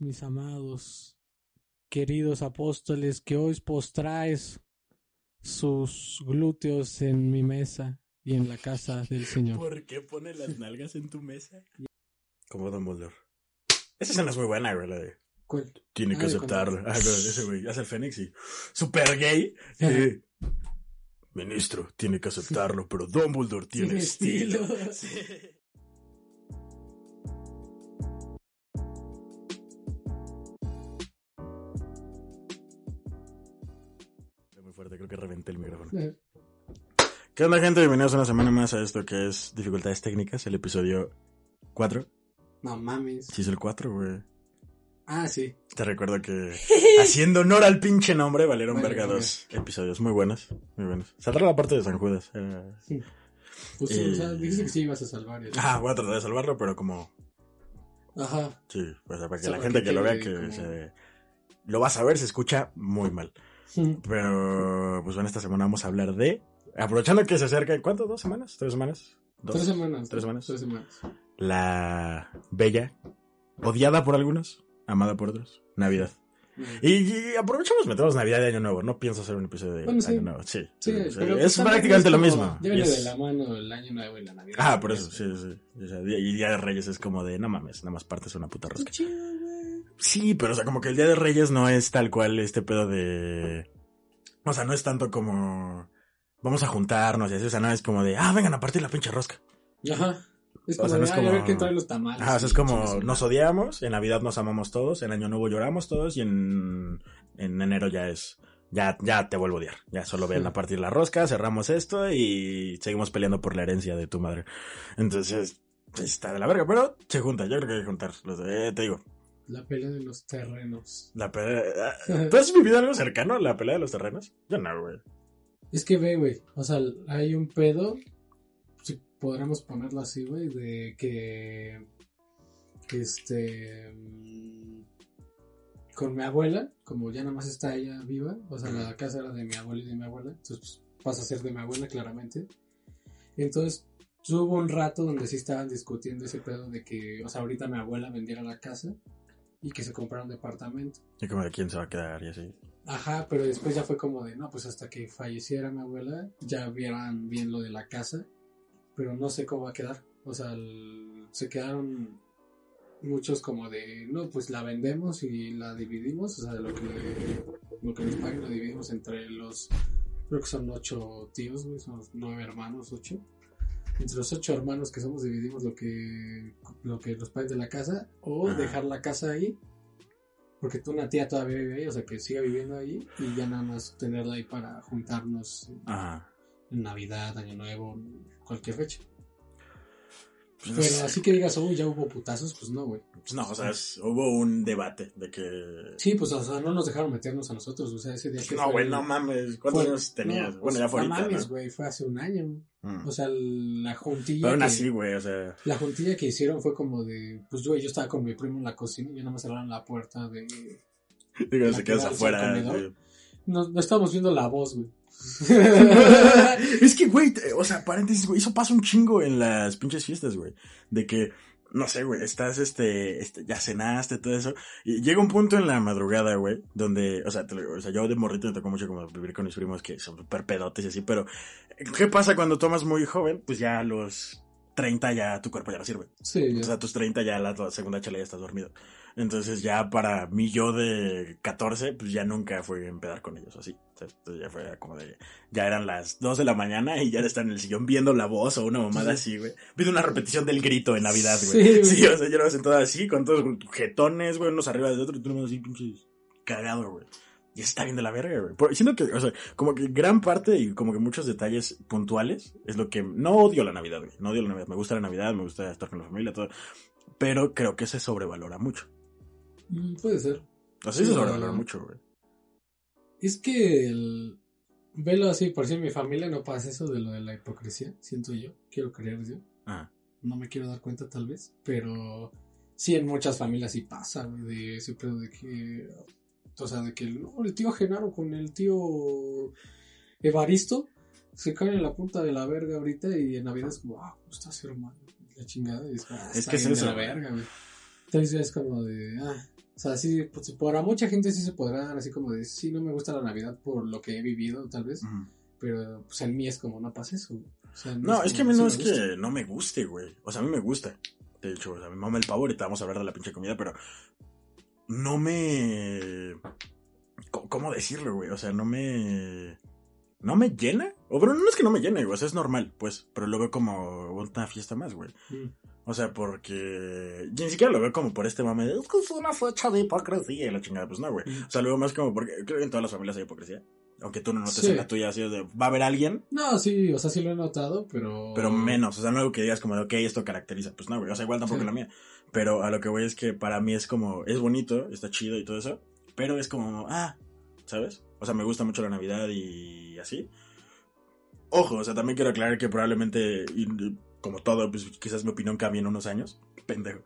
Mis amados, queridos apóstoles, que hoy postráis sus glúteos en mi mesa y en la casa del Señor. ¿Por qué pone las nalgas en tu mesa? Como Dumbledore. Esa escena es muy buena, güey, la de... ¿Cuál? Tiene que Ah, aceptarlo. Ah, no, ese güey hace el Fénix y... Super gay. Ministro, tiene que aceptarlo, pero Dumbledore tiene, Tiene estilo. estilo. Sí. Creo que reventé el micrófono. ¿Qué onda, gente? Bienvenidos una semana más a esto que es Dificultades Técnicas, el episodio 4. No mames. Sí, es el 4, güey. Ah, sí. Te recuerdo que haciendo honor al pinche nombre valieron Vale, verga dos episodios muy buenos, muy buenos. Saldrá la parte de San Judas. era- Pues, Eh, o sea, dijiste que sí ibas a salvar. Ah, voy a tratar de salvarlo, pero como Ajá. sí, o sea, para que sea, la gente que que lo vea que como- se lo va a saber, se escucha muy mal. Pero pues bueno, esta semana vamos a hablar de aprovechando que se acerca, ¿cuánto? ¿Dos semanas? ¿Tres semanas? ¿Dos? Tres semanas. ¿Tres semanas? Tres semanas. La bella, odiada por algunos, amada por otros, Navidad. Y, y aprovechamos, metemos Navidad y Año Nuevo. No pienso hacer un episodio de Bueno, sí. Año Nuevo. Sí, Sí, es pues prácticamente lo mismo. Ya Y viene es- de la mano el año nuevo y la Navidad. Ah, por eso, sí, sí. Y Día de Reyes es como de, no mames, nada más partes una puta rosca. chido, güey. Sí, pero o sea, como que el Día de Reyes no es tal cual este pedo de... O sea, no es tanto como... Vamos a juntarnos y así, o sea, no es como de, ah, vengan a partir la pinche rosca. Ajá. Es O como, sea, no es "Ay, a ver como- quién trae los tamales. Ajá, o sea, es como nos madre". odiamos, en Navidad nos amamos todos, en Año Nuevo lloramos todos y en, en enero ya es, ya, ya te vuelvo a odiar. Ya solo ven a partir la rosca, cerramos esto y seguimos peleando por la herencia de tu madre. Entonces, está de la verga, pero se junta, yo creo que hay que juntar. Eh, te digo, La pelea de los terrenos. la pelea... ¿Tú has vivido algo cercano a la pelea de los terrenos? Yo no, güey. Es que ve, güey. O sea, hay un pedo. Si podríamos ponerlo así, güey. De que. que Este. mm, Con mi abuela, como ya nada más está ella viva. O sea, la casa era de mi abuela y de mi abuela. Entonces pues, pasa a ser de mi abuela, claramente. Entonces. Hubo un rato donde sí estaban discutiendo ese pedo de que, o sea, ahorita mi abuela vendiera la casa y que se comprara un departamento. Y como de quién se va a quedar y así. Ajá, pero después ya fue como de, no, pues hasta que falleciera mi abuela, ya vieran bien lo de la casa, pero no sé cómo va a quedar. O sea, el- se quedaron muchos como de, no, pues la vendemos y la dividimos, o sea, lo que, lo que nos paguen lo dividimos entre los, creo que son ocho tíos, güey, somos nueve hermanos, ocho. Entre los ocho hermanos que somos dividimos lo que, lo que nos paguen de la casa, o Ajá. dejar la casa ahí porque tú una tía todavía vive ahí, o sea que siga viviendo ahí y ya nada más tenerla ahí para juntarnos Ajá. en Navidad, Año Nuevo, cualquier fecha. Pues, no Pero sé. así que digas, uy, ya hubo putazos, pues no, güey. Pues no, o sea, es- hubo un debate de que... Sí, pues o sea, no nos dejaron meternos a nosotros, o sea, ese día que No, güey, no mames. ¿Cuántos fue- años tenías? no, bueno, pues, ya fue no ahorita, mames, ¿no? güey, fue hace un año. Mm. O sea, la juntilla Pero aún así, güey, o sea... la juntilla que hicieron fue como de, pues güey, yo estaba con mi primo en la cocina y ya nada más cerraron la puerta de... Digo, se que quedas afuera. No, no estábamos viendo la voz, güey. es que, güey, o sea, paréntesis, güey, eso pasa un chingo en las pinches fiestas, güey. De que, no sé, güey, estás, este, este, ya cenaste, todo eso. Y llega un punto en la madrugada, güey, donde, o sea, te o sea, yo de morrito me tocó mucho como vivir con mis primos que son súper pedotes y así, pero, ¿qué pasa cuando tomas muy joven? Pues ya a los 30 ya tu cuerpo ya no sirve. Sí, O sea, a tus 30 ya la, la segunda chela ya estás dormido. Entonces ya para mí yo de 14, pues ya nunca fui a empedar con ellos así. Entonces ya fue como de, ya eran las 2 de la mañana y ya están en el sillón viendo la voz o una mamada Sí. así, güey. Viendo una repetición del grito en Navidad, güey. Sí. Sí, o sea, yo lo sentado así, con todos jetones, güey, unos arriba de otros, y tú nomás así, pinches, cagado, güey. Y está bien de la verga, güey. Por- Siento que, o sea, como que gran parte y como que muchos detalles puntuales es lo que... No odio la Navidad, güey. No odio la Navidad. Me gusta la Navidad, me gusta estar con la familia, todo. Pero creo que se sobrevalora mucho. Mm, puede ser. Sea, sí se sobrevalora mucho, güey. Es que el... Velo así, por si en mi familia no pasa eso de lo de la hipocresía, siento yo, quiero creer yo, Ah, no me quiero dar cuenta tal vez, pero sí en muchas familias sí pasa, güey, de ese pedo de que, o sea, de que el, no, el tío Genaro con el tío Evaristo se caen en la punta de la verga ahorita y en Navidad es como, ah, ¿cómo estás, hermano? La chingada, y es como, ah, Es está que es eso, la verga, güey. Entonces ya es como de, ah, O sea, sí, pues, para mucha gente sí se podrá dar así como de, sí, no me gusta la Navidad por lo que he vivido, tal vez. Ujú. Pero, pues, en mí es como, no pasa eso. O sea, No, es que a mí no es gusta. que no me guste, güey. O sea, a mí me gusta. De hecho, o sea, me mama el pavo, ahorita vamos a hablar de la pinche comida, pero no me... ¿Cómo decirlo, güey? O sea, no me... ¿No me llena? O pero no es que no me llene, güey, o sea, es normal, pues, pero lo veo como una fiesta más, güey. Mm. O sea, porque... Ni siquiera lo veo como por este mame de... Es que es una fecha de hipocresía y la chingada, pues no, güey. O sea, lo veo más como porque creo que en todas las familias hay hipocresía. Aunque tú no notes Sí. en la tuya así de... Va a haber alguien No, sí, o sea, sí lo he notado, pero... pero menos, o sea, no algo que digas como de, ok, esto caracteriza, pues no, güey, o sea, igual tampoco Sí. la mía, pero a lo que voy es que para mí es como, es bonito, está chido y todo eso, pero es como, ah, ¿sabes? O sea, me gusta mucho la Navidad y así. Ojo, o sea, también quiero aclarar que probablemente, como todo, pues quizás mi opinión cambie en unos años, pendejo.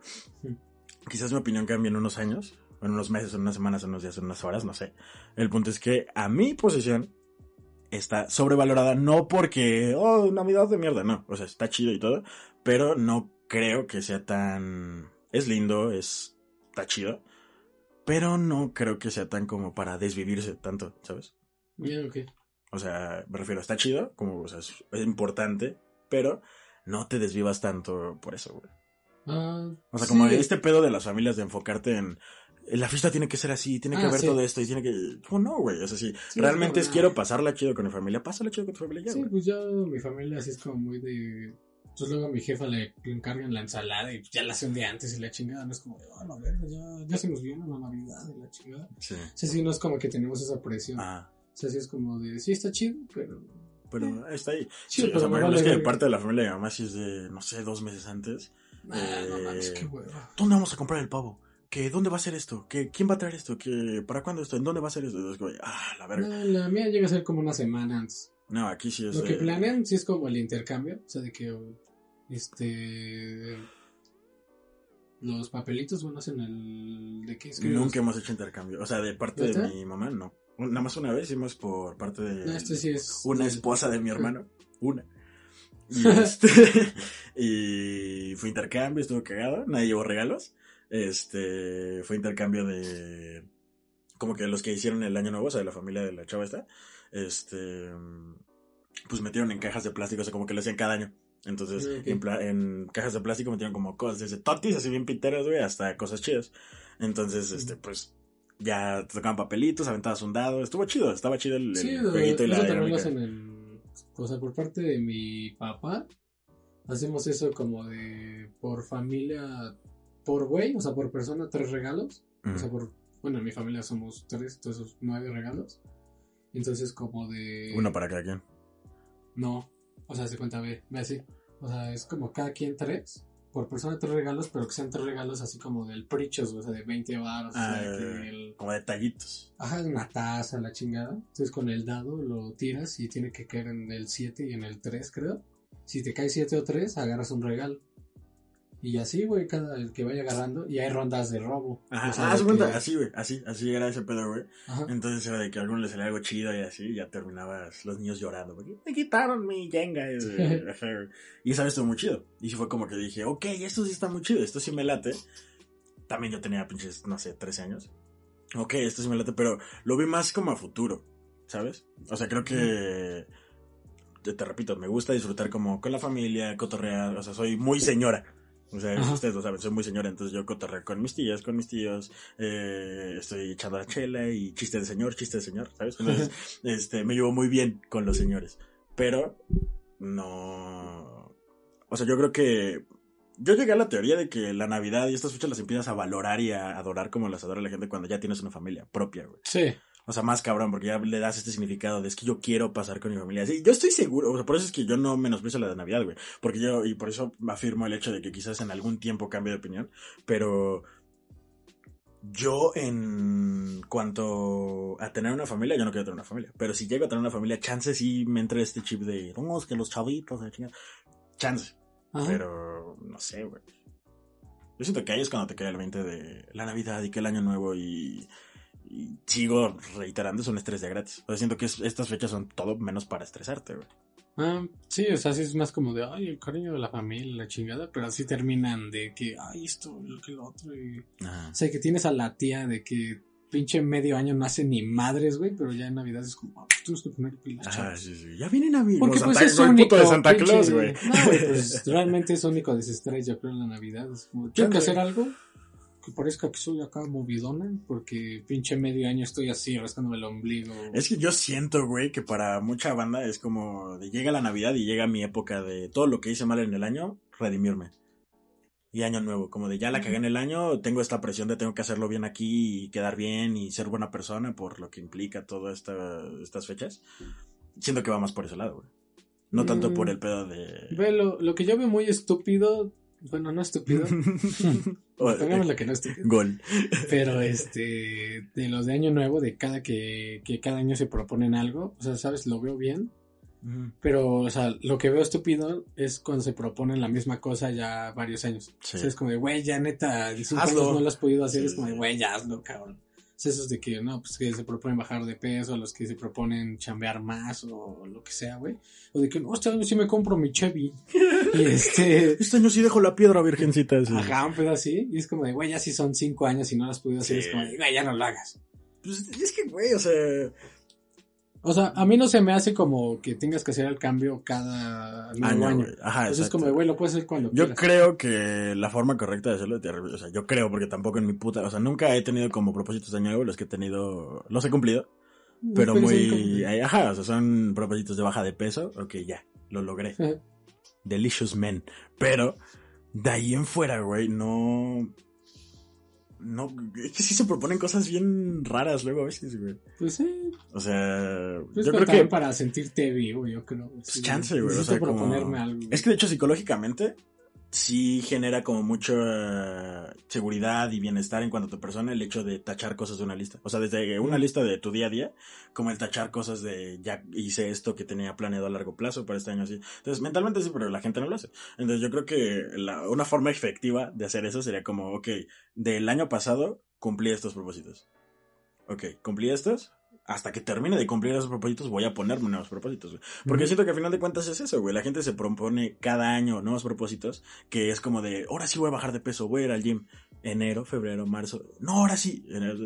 Quizás mi opinión cambie en unos años, en unos meses, en unas semanas, en unos días, en unas horas, no sé. El punto es que a mi posición está sobrevalorada, no porque, oh, Navidad de mierda, no, o sea, está chido y todo, pero no creo que sea tan... Es lindo, es... está chido, pero no creo que sea tan como para desvivirse tanto, ¿sabes? Bien, ok. O sea, me refiero, está chido, como, o sea, es importante, pero no te desvivas tanto por eso, güey. Ah, O sea, como sí. este pedo de las familias de enfocarte en... en La fiesta tiene que ser así, tiene que Ah, haber sí. todo esto y tiene que... Oh, no, güey. O sea, si Sí, realmente es es quiero pasarla chido con mi familia, pásala chido con tu familia ya, Sí, güey. pues yo, mi familia así es como muy de... Entonces luego a mi jefa le, le encargan la ensalada y ya la hace un día antes y la chingada no es como de, ah, no, verga, ya, ya se nos viene la Navidad y la chingada. Sí. O sea, sí, no es como que tenemos esa presión. Ah, O sea, sí es como de, sí está chido, pero... pero está ahí. Sí, Sí, o pero sea, me por ejemplo, vale es que de parte de la familia de mamá sí es de, no sé, dos meses antes. Ah, no Eh, mames, qué hueva. ¿Dónde vamos a comprar el pavo? ¿Qué, ¿Dónde va a ser esto? ¿Qué, ¿Quién va a traer esto? ¿Qué, ¿Para cuándo esto? ¿En dónde va a ser esto? Entonces, ah, la verga. No, la mía llega a ser como una semana antes. No, aquí sí es... Lo que planean sí es como el intercambio, o sea, de que este los papelitos bueno hacen el de qué escribes? Nunca hemos hecho intercambio. O sea, de parte de mi mamá, no. Nada más una vez hicimos por parte de... No, este sí es una esposa de mi hermano. Una. Y este. y fue intercambio, estuvo cagado. Nadie llevó regalos. Este. Fue intercambio de. Como que los que hicieron el año nuevo, o sea, de la familia de la chava esta. Este. Pues metieron en cajas de plástico, o sea, como que lo hacían cada año. Entonces, Ah, ok. en, en cajas de plástico metieron como cosas desde totis, así bien piteras, güey, hasta cosas chidas. Entonces, este, pues. Ya te tocaban papelitos, aventabas un dado. Estuvo chido, estaba chido el, el Sí, jueguito y la dinámica. en o sea, por parte de mi papá hacemos eso como de por familia por güey, o sea, por persona tres regalos. O sea, por bueno, en mi familia somos tres, entonces nueve regalos. Entonces como de Uno para cada quien. No, o sea, se cuenta, ve, ve así. O sea, es como cada quien tres, por persona tres regalos, pero que sean tres regalos así como del prichos, o sea, de 20 baros, o sea, Ah, que el- como detallitos. ajá, una taza, la chingada. Entonces con el dado lo tiras y tiene que caer en el 7 y en el 3, creo. Si te cae 7 o 3, agarras un regalo. Y así, güey, cada el que vaya agarrando, y hay rondas de robo. Ajá, O sea, ah, cuenta, que- así, güey, así, así era ese pedo, güey. Entonces era de que a alguno le salía algo chido y así, y ya terminabas los niños llorando, porque me quitaron mi Jenga. Y esa vez estuvo muy chido. Y sí fue como que dije, ok, esto sí está muy chido, esto sí me late. También yo tenía pinches, no sé, 13 años. Ok, esto sí me late, pero lo vi más como a futuro, ¿sabes? O sea, creo que, te, te repito, me gusta disfrutar como con la familia, cotorrear, o sea, soy muy señora. O sea, Ajá. ustedes lo saben, soy muy señora, entonces yo cotorreo con mis tías, con mis tíos, eh, estoy echando la chela y chiste de señor, chiste de señor, ¿sabes? Entonces, este, me llevo muy bien con los señores. Pero, no. O sea, yo creo que. Yo llegué a la teoría de que la Navidad y estas fechas las empiezas a valorar y a adorar como las adora la gente cuando ya tienes una familia propia, güey. Sí. O sea, más cabrón, porque ya le das este significado de es que yo quiero pasar con mi familia. Sí, yo estoy seguro, o sea, por eso es que yo no menosprecio la de Navidad, güey. Porque yo, y por eso afirmo el hecho de que quizás en algún tiempo cambie de opinión, pero yo en cuanto a tener una familia, yo no quiero tener una familia. Pero si llego a tener una familia, chance sí me entra este chip de, no, es que los chavitos, la chingada". Chance. Ajá. Pero no sé, güey. Yo siento que ahí es cuando te cae el 20 de la Navidad y que el Año Nuevo y sigo reiterando, es un estrés de gratis. O sea, siento que es- estas fechas son todo menos para estresarte, güey. Ah, sí, o sea, sí es más como de, ay, el cariño de la familia, la chingada, pero así terminan de que, ay, esto, lo que lo otro, y... Ajá. O sea, que tienes a la tía de que pinche medio año no hace ni madres, güey, pero ya en Navidad es como, ah, pues tienes que poner pilas, chavos. sí, sí. Ya viene Navidad. Porque pues Santa- es no, el único. puto de Santa Claus, güey. No, güey, pues realmente es único desestrés, yo creo, en la Navidad. Es como, tengo que hacer algo que parezca que soy acá movidona, porque pinche medio año estoy así, rascándome el ombligo. Es que yo siento, güey, que para mucha banda es como de llega la Navidad y llega mi época de todo lo que hice mal en el año, redimirme. Y año nuevo, como de ya la cagué en el año, tengo esta presión de tengo que hacerlo bien aquí y quedar bien y ser buena persona por lo que implica todas esta, estas fechas. Siento que va más por ese lado, güey. No tanto Mm. por el pedo de... Ve, lo, lo que yo veo muy estúpido, bueno, no estúpido, O- pongámosle que no estúpido, Gol. pero este, de los de año nuevo, de cada que, que cada año se proponen algo, o sea, sabes, lo veo bien, Pero, o sea, lo que veo estúpido es cuando se proponen la misma cosa ya varios años. Sí. O sea, es como de, güey, ya neta, en años no lo has podido hacer. Sí, es como de, güey, ya hazlo, cabrón. Sea, esos de que, no, pues que se proponen bajar de peso, los que se proponen chambear más o lo que sea, güey. O de que, no, este año sí me compro mi Chevy. y este, Este año sí dejo la piedra, virgencita. sí. ajá, un pedo así. Y es como de, güey, ya si son cinco años y no has podido hacer, Sí. es como de, güey, ya no lo hagas. Pues es que, güey, o sea... O sea, a mí no se me hace como que tengas que hacer el cambio cada nuevo año. güey. Ajá, Entonces es como, de, güey, lo puedes hacer cuando Yo quieras. creo que la forma correcta de hacerlo es terrible. O sea, yo creo, porque tampoco en mi puta. O sea, nunca he tenido como propósitos de año nuevo los que he tenido. Los he cumplido, pero muy. Ajá, o sea, son propósitos de baja de peso. Ok, ya, lo logré. Ajá. Delicious men. Pero, de ahí en fuera, güey, no. No, es que sí se proponen cosas bien raras luego a veces, güey. Pues sí, O sea, pues yo creo que. para sentirte vivo, yo creo. Pues chance, güey. O sea, como... algo. Es que de hecho psicológicamente sí genera como mucha seguridad y bienestar en cuanto a tu persona el hecho de tachar cosas de una lista. O sea, desde una lista de tu día a día, como el tachar cosas de ya hice esto que tenía planeado a largo plazo para este año así. Entonces, mentalmente sí, pero la gente no lo hace. Entonces, yo creo que una forma efectiva de hacer eso sería como, ok, del año pasado cumplí estos propósitos. Ok, cumplí estos. Hasta que termine de cumplir esos propósitos, voy a ponerme nuevos propósitos. güey. Porque siento que al final de cuentas es eso, güey. La gente se propone cada año nuevos propósitos, que es como de, ahora sí voy a bajar de peso, voy a ir al gym. Enero, febrero, marzo. No, ahora sí. Enero,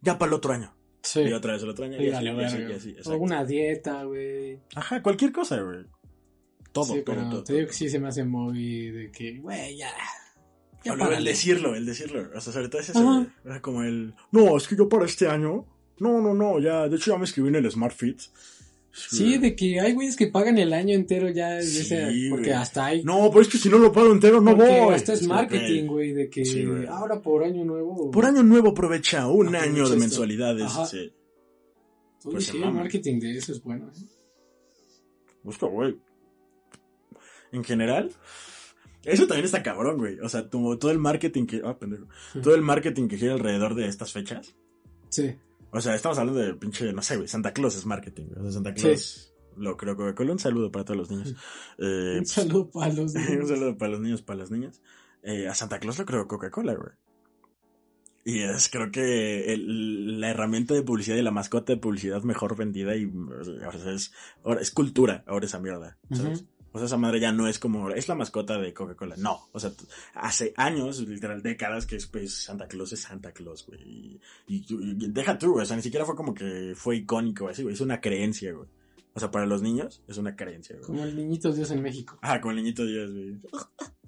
ya para el otro año. Sí. Y otra vez el otro año. Sí, y así, y así, y así, o exacto. una dieta, güey. Ajá, cualquier cosa, güey. Todo, sí, todo, pero todo. te digo todo. que sí se me hace muy de que, güey, ya. Ya O luego el decirlo, el decirlo. O sea, sobre todo es eso, como el, no, es que yo para este año. No, no, no, ya. De hecho, ya me escribí en el Smart Fit. Sí, de que hay güeyes que pagan el año entero ya. Sí, porque güey. hasta hay. No, pero es que si no lo pago entero, no porque voy. Hasta es marketing, güey. de que Sí, güey. ahora por año nuevo. Por año nuevo aprovecha un Aprovecha año de esto. mensualidades. Ajá. Sí. Oye, pues se sí, el maman. marketing de eso es bueno. ¿eh? Busca, güey. En general, eso también está cabrón, güey. O sea, todo el marketing que. Ah, pendejo. Todo el marketing que gira alrededor de estas fechas. Sí. O sea, estamos hablando de pinche, no sé, güey. Santa Claus es marketing. O sea, Santa Claus. Lo creo Coca-Cola. Un saludo para todos los niños. Eh, Un saludo para los un niños. saludo para los niños, para las niñas. Eh, a Santa Claus lo creo Coca-Cola, güey. Y es, creo que el- la herramienta de publicidad y la mascota de publicidad mejor vendida y o sea, es, ahora es cultura, ahora esa mierda, ¿sabes? O sea, esa madre ya no es como, es la mascota de Coca-Cola. No, o sea, hace años, literal décadas, que es, pues, Santa Claus es Santa Claus, güey. Y, y- y deja tú, o sea, ni siquiera fue como que fue icónico, así, güey. Es una creencia, güey. O sea, para los niños es una creencia, güey. Como el niñito Dios en México. Ah, con el niñito Dios, güey.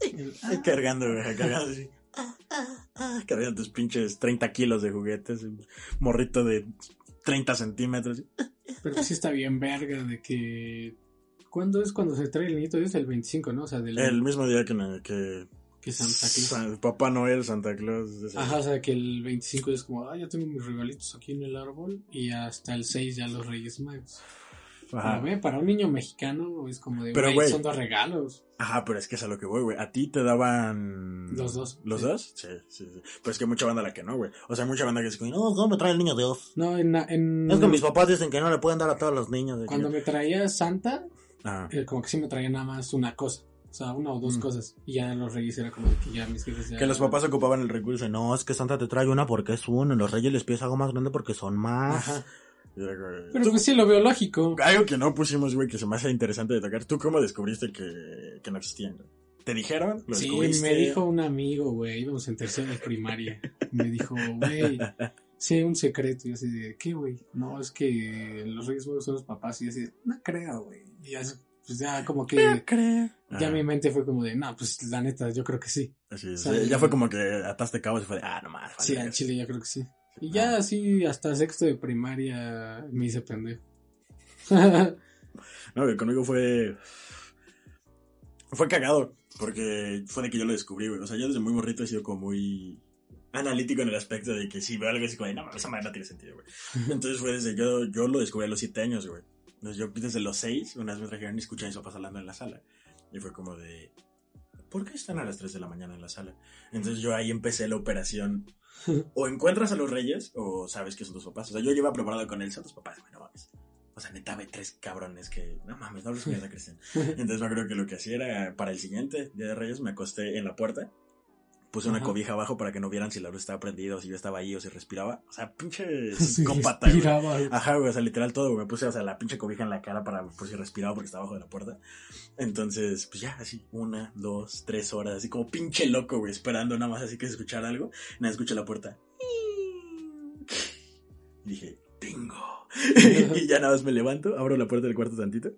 Cargando, güey, cargando así. Ah, Cargando tus pinches 30 kilos de juguetes. Un morrito de 30 centímetros. Pero sí está bien verga de que... ¿Cuándo es cuando se trae el niñito Dios? El 25, ¿no? O sea, del... El mismo día que, que que Santa Claus. San- Papá Noel, Santa Claus. Ajá, o sea, que el 25 es como, ah, ya tengo mis regalitos aquí en el árbol. Y hasta el 6 ya los Reyes Magos. Ajá. Ve, para un niño mexicano es como de, Pero, güey. son dos regalos. Ajá, pero es que es a lo que voy, güey. A ti te daban. Los dos, ¿Los sí. dos? Sí, sí, sí. Pero es que mucha banda la que no, güey. O sea, mucha banda que dice, no, no me trae el niño Dios. No, en... en Es que mis papás dicen que no le pueden dar a todos los niños. de Cuando me traía Santa, Ajá. eh, como que sí me traía nada más una cosa. O sea, una o dos Mm. cosas. Y ya los Reyes era como de que ya mis jefes ya... Que los papás ocupaban el recurso. No, es que Santa te trae una porque es uno. Los reyes les pides algo más grande porque son más. Ajá. Pero tú- pues sí lo veo lógico. Algo que no pusimos, güey, que se me hace interesante de tocar. ¿Tú cómo descubriste que, que no existían? ¿Te dijeron? ¿Lo Sí, me dijo un amigo, güey, íbamos en tercero de primaria. Me dijo, güey, sí, un secreto. Y yo así de, ¿qué, güey? No, es que los Reyes Magos son los papás. Y yo así de, no creo, güey. Y ya, pues ya como que, No creo. ya mi mente fue como de, no, pues la neta, yo creo que sí. así es. ¿sabes? Ya fue como que ataste cabos y fue de, ah, no más. Sí, al chile yo creo que sí. Y ya así, hasta sexto de primaria, me hice pendejo. No, güey, conmigo fue. Fue cagado. Porque fue de que yo lo descubrí, güey. O sea, yo desde muy morrito he sido como muy analítico en el aspecto de que si veo algo así como de, no, esa madre no tiene sentido, güey. Entonces fue desde yo, yo lo descubrí a los siete años, güey. Entonces yo desde los seis, una vez me trajeron y escuché a mis papás hablando en la sala. Y fue como de, ¿por qué están a las 3 de la mañana en la sala? Entonces yo ahí empecé la operación. O encuentras a los reyes o sabes que son tus papás. O sea, yo lleva preparado con él, son tus papás, güey, no mames. O sea, neta, ve tres cabrones que, no mames, no hables mierda, Cristian. Entonces me acuerdo que lo que hacía era, para el siguiente Día de Reyes, me acosté en la puerta, puse una Ajá. cobija abajo para que no vieran si la luz estaba prendida o si yo estaba ahí o si respiraba. O sea, pinche Sí, güey. Ajá, güey, o sea, literal todo, güey. Me puse, o sea, la pinche cobija en la cara para, por si respiraba porque estaba abajo de la puerta. Entonces, pues ya, así, una, dos, tres horas, así como pinche loco, güey, esperando nada más así que escuchar algo. Nada, escuché la puerta. Y dije, bingo. y ya nada más me levanto, abro la puerta del cuarto tantito.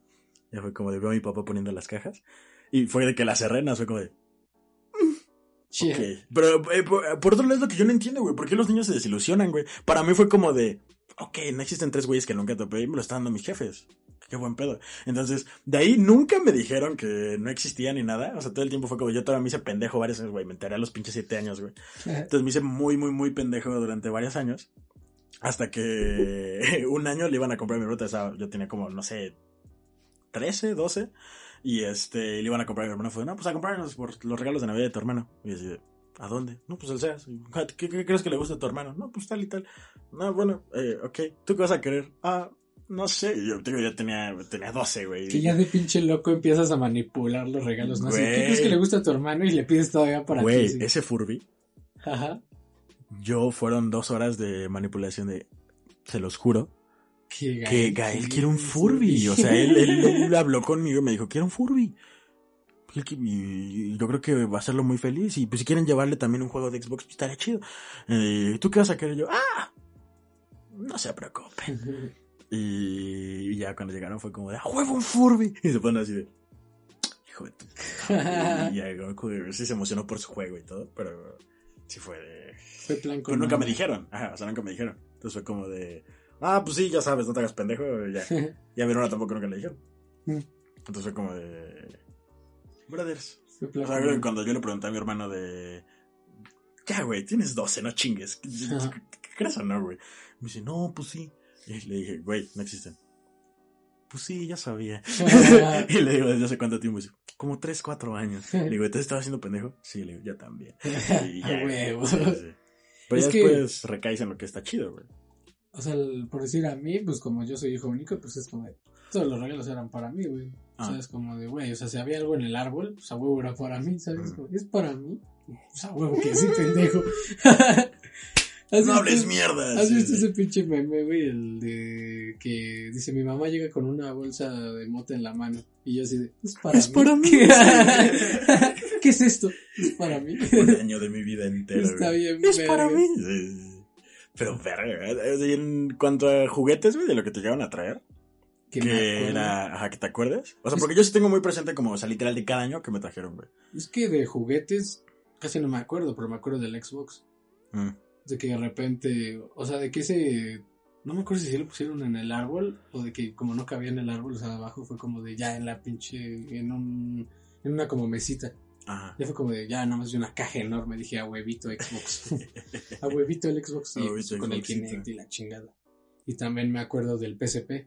Ya fue como de veo a mi papá poniendo las cajas. Y fue de que la cerré, nada más fue como de, Sí. Pero eh, por, por otro lado es lo que yo no entiendo, güey. ¿Por qué los niños se desilusionan, güey? Para mí fue como de, ok, no existen tres güeyes que nunca topé y me lo están dando mis jefes. Qué buen pedo. Entonces, de ahí nunca me dijeron que no existía ni nada. O sea, todo el tiempo fue como yo todavía me hice pendejo varios años, güey. Me enteré a los pinches siete años, güey. Entonces me hice muy, muy, muy pendejo durante varios años. Hasta que un año le iban a comprar mi ruta. O sea, yo tenía como, no sé, 13, 12. Y este, le iban a comprar a mi hermano. Fue, no, pues a comprarnos por los regalos de Navidad de tu hermano. Y así, ¿a dónde? No, pues el SEAS. ¿Qué, qué crees que le gusta a tu hermano? No, pues tal y tal. No, bueno, eh, ok. ¿Tú qué vas a querer? Ah, no sé. Y Yo, digo, yo tenía, tenía 12, güey. Que ya de pinche loco empiezas a manipular los regalos, ¿no? Güey. ¿Qué crees que le gusta a tu hermano? Y le pides todavía para Güey, ti. sí. ese Furby. Ajá. Yo fueron dos horas de manipulación de. Se los juro. Que que Gael quiere un Furby. O sea, él, él, habló conmigo y me dijo, quiero un Furby. Y Y yo creo que va a hacerlo muy feliz. Y pues si quieren llevarle también un juego de Xbox, pues estaría chido. Eh, ¿Tú qué vas a querer? Y yo, ¡ah! No se preocupen. Y, y ya cuando llegaron fue como de, ¡a huevo un Furby! Y se ponen así de, hijo de tu... Y que sí se emocionó por su juego y todo, pero sí fue de... Fue plan Pero con nunca me dijeron. Ajá, o sea, nunca me dijeron. Entonces fue como de, ah, pues sí, ya sabes, no te hagas pendejo. Ya. Y a Verona tampoco nunca le dijeron. Mm. Entonces fue como de. Brothers. O sea, cuando yo le pregunté a mi hermano de. Ya, güey, tienes 12, no chingues. ¿Crees o no, güey? Me dice, no, pues sí. Y le dije, güey, no existen. Pues sí, ya sabía. y le digo, ¿desde hace cuánto tiempo? Dice, como 3, 4 años. Le digo, ¿te estaba haciendo pendejo? Sí, le digo, yo también. Y ya, sí, sí. Pero ya que- después recaes en lo que está chido, güey. O sea, el- por decir a mí, pues como yo soy hijo único, pues es como de, todos los regalos eran para mí, güey. Ah. O sea, es como de, güey, o sea, si había algo en el árbol, pues a huevo era para mí, ¿sabes? Mm. Como, es para mí. Pues a huevo que sí, pendejo. ¿Has No visto- hables mierda. ¿Has sí, visto sí. ese pinche meme, güey? El de que dice, mi mamá llega con una bolsa de mota en la mano. Y yo así de, es para Es mí. para mí. ¿Qué es esto? Es para mí. Un año de mi vida entera. Está bien, Es para mí. Sí. Pero, verga, en cuanto a juguetes, güey, de lo que te llevan a traer, Que que, era, ajá, que te acuerdes. O sea, Es- porque yo sí tengo muy presente como, o sea, literal de cada año que me trajeron, güey. Es que de juguetes casi no me acuerdo, pero me acuerdo del Xbox. Mm. De que de repente, o sea, de que ese, no me acuerdo si sí lo pusieron en el árbol o de que como no cabía en el árbol, o sea, abajo fue como de ya en la pinche, en un, en una como mesita. Ajá. Ya fue como de ya nada más de una caja enorme, dije a huevito Xbox. a huevito el Xbox y huevito con el Xboxito. Kinect y la chingada. Y también me acuerdo del PSP.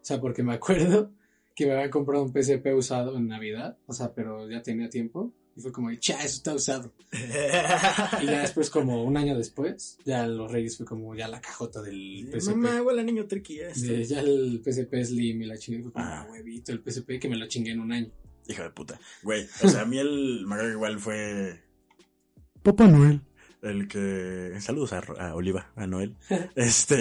O sea, porque me acuerdo que me habían comprado un PSP usado en Navidad, o sea, pero ya tenía tiempo. Y fue como, cha, eso está usado. Y ya después, como un año después, ya los Reyes fue como ya la cajota del PSP. Mamá, huele niño este. ya el PSP Slim y la chingada fue como, ah, huevito, el PSP que me lo chingué en un año. Hijo de puta. Güey, o sea, a mí el, que igual fue... Papá Noel. el que... Saludos a, a Oliva, a Noel. este...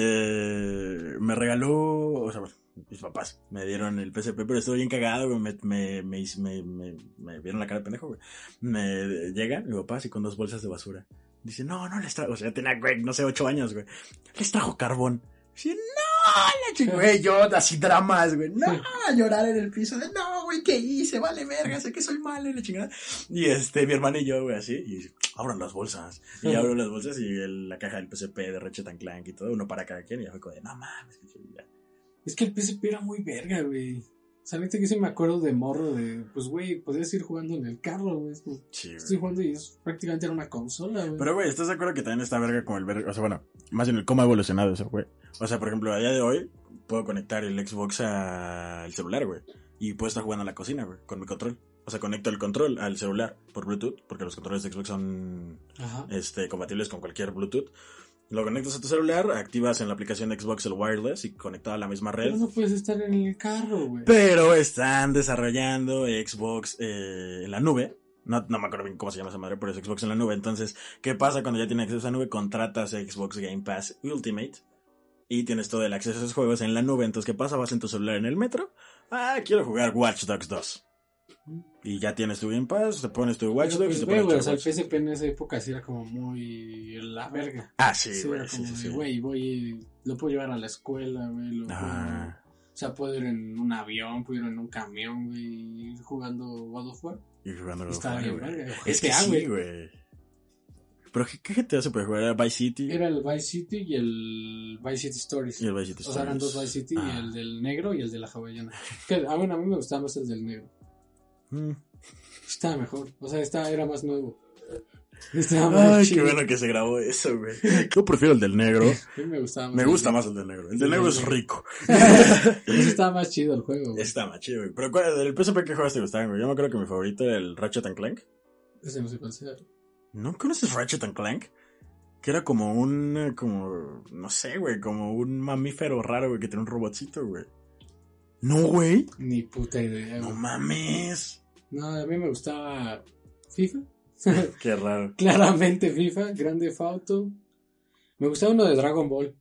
Me regaló... O sea, bueno, mis papás me dieron el PSP, pero estuve bien cagado, güey. Me, me, me, me, me, me vieron la cara de pendejo, güey. Me llega mi papá así con dos bolsas de basura. Dice, no, no les trajo, o sea, tenía, güey, no sé, ocho años, güey. Les trajo carbón. Dice, no, la chica, güey, yo así dramas, güey. No, a llorar en el piso de, no, güey, ¿qué hice? Vale, verga, sé que soy malo, la chingada. Y este, mi hermano y yo, güey, así, y abran las bolsas. Y abro las bolsas y el, la caja del PSP de Ratchet and Clank y todo, uno para cada quien. Y yo fue como de, no mames, ya. Es que el PSP era muy verga, güey. O sea, que sí me acuerdo de morro de, pues, güey, podías ir jugando en el carro, güey. Sí. Estoy jugando y es prácticamente era una consola, güey. Pero, güey, ¿estás de acuerdo que también está verga como el verga? O sea, bueno, más bien el cómo ha evolucionado eso, güey. O sea, por ejemplo, a día de hoy puedo conectar el Xbox al celular, güey. Y puedo estar jugando en la cocina, güey, con mi control. O sea, conecto el control al celular por Bluetooth, porque los controles de Xbox son Ajá. este, compatibles con cualquier Bluetooth. Lo conectas a tu celular, activas en la aplicación de Xbox el wireless y conectado a la misma red. Pero no puedes estar en el carro, güey. Pero están desarrollando Xbox eh, en la nube. No, no me acuerdo bien cómo se llama esa madre, pero es Xbox en la nube. Entonces, ¿qué pasa cuando ya tienes acceso a la nube? Contratas Xbox Game Pass Ultimate y tienes todo el acceso a esos juegos en la nube. Entonces, ¿qué pasa? Vas en tu celular en el metro. Ah, quiero jugar Watch Dogs 2. Y ya tienes tu Game Pass, te pones tu Watch Dogs y pues, te pones o sea, el. PSP en esa época sí era como muy la verga. Ah, sí, Sí, güey, era sí, sí, sí. güey, voy, lo puedo llevar a la escuela, güey. Ah, o sea, puedo ir en un avión, puedo ir en un camión, güey, jugando God of War. y jugando God of Estaba War, bien, güey. verga. Es que sí, güey. Pero ¿qué, qué GTA se puede jugar? ¿Era Vice City? Era el Vice City y el Vice City Stories. Y el Vice City O sea, eran dos. Vice City Ah. y el del negro y el de la hawaiana. Que, ah, bueno, a mí me gustaba más el del negro. Mm. Estaba mejor. O sea, estaba, era más nuevo. Estaba más Ay, qué bueno que se grabó eso, güey. Yo prefiero el del negro. A mí me gustaba más. Me gusta más el del negro. El del negro es rico. Pues estaba más chido el juego, güey. Está más chido, güey. Pero ¿cuál, del PSP qué juegos te gustaban, güey? Yo me acuerdo que mi favorito era el Ratchet and Clank. Ese no sé cuál sea. ¿No conoces Ratchet and Clank? Que era como un, eh, como, no sé, güey, como un mamífero raro, güey, que tenía un robotcito, güey. No, güey. Ni puta idea, No mames. No, a mí me gustaba FIFA. Qué raro. Claramente FIFA, Grande Auto. Me gustaba uno de Dragon Ball.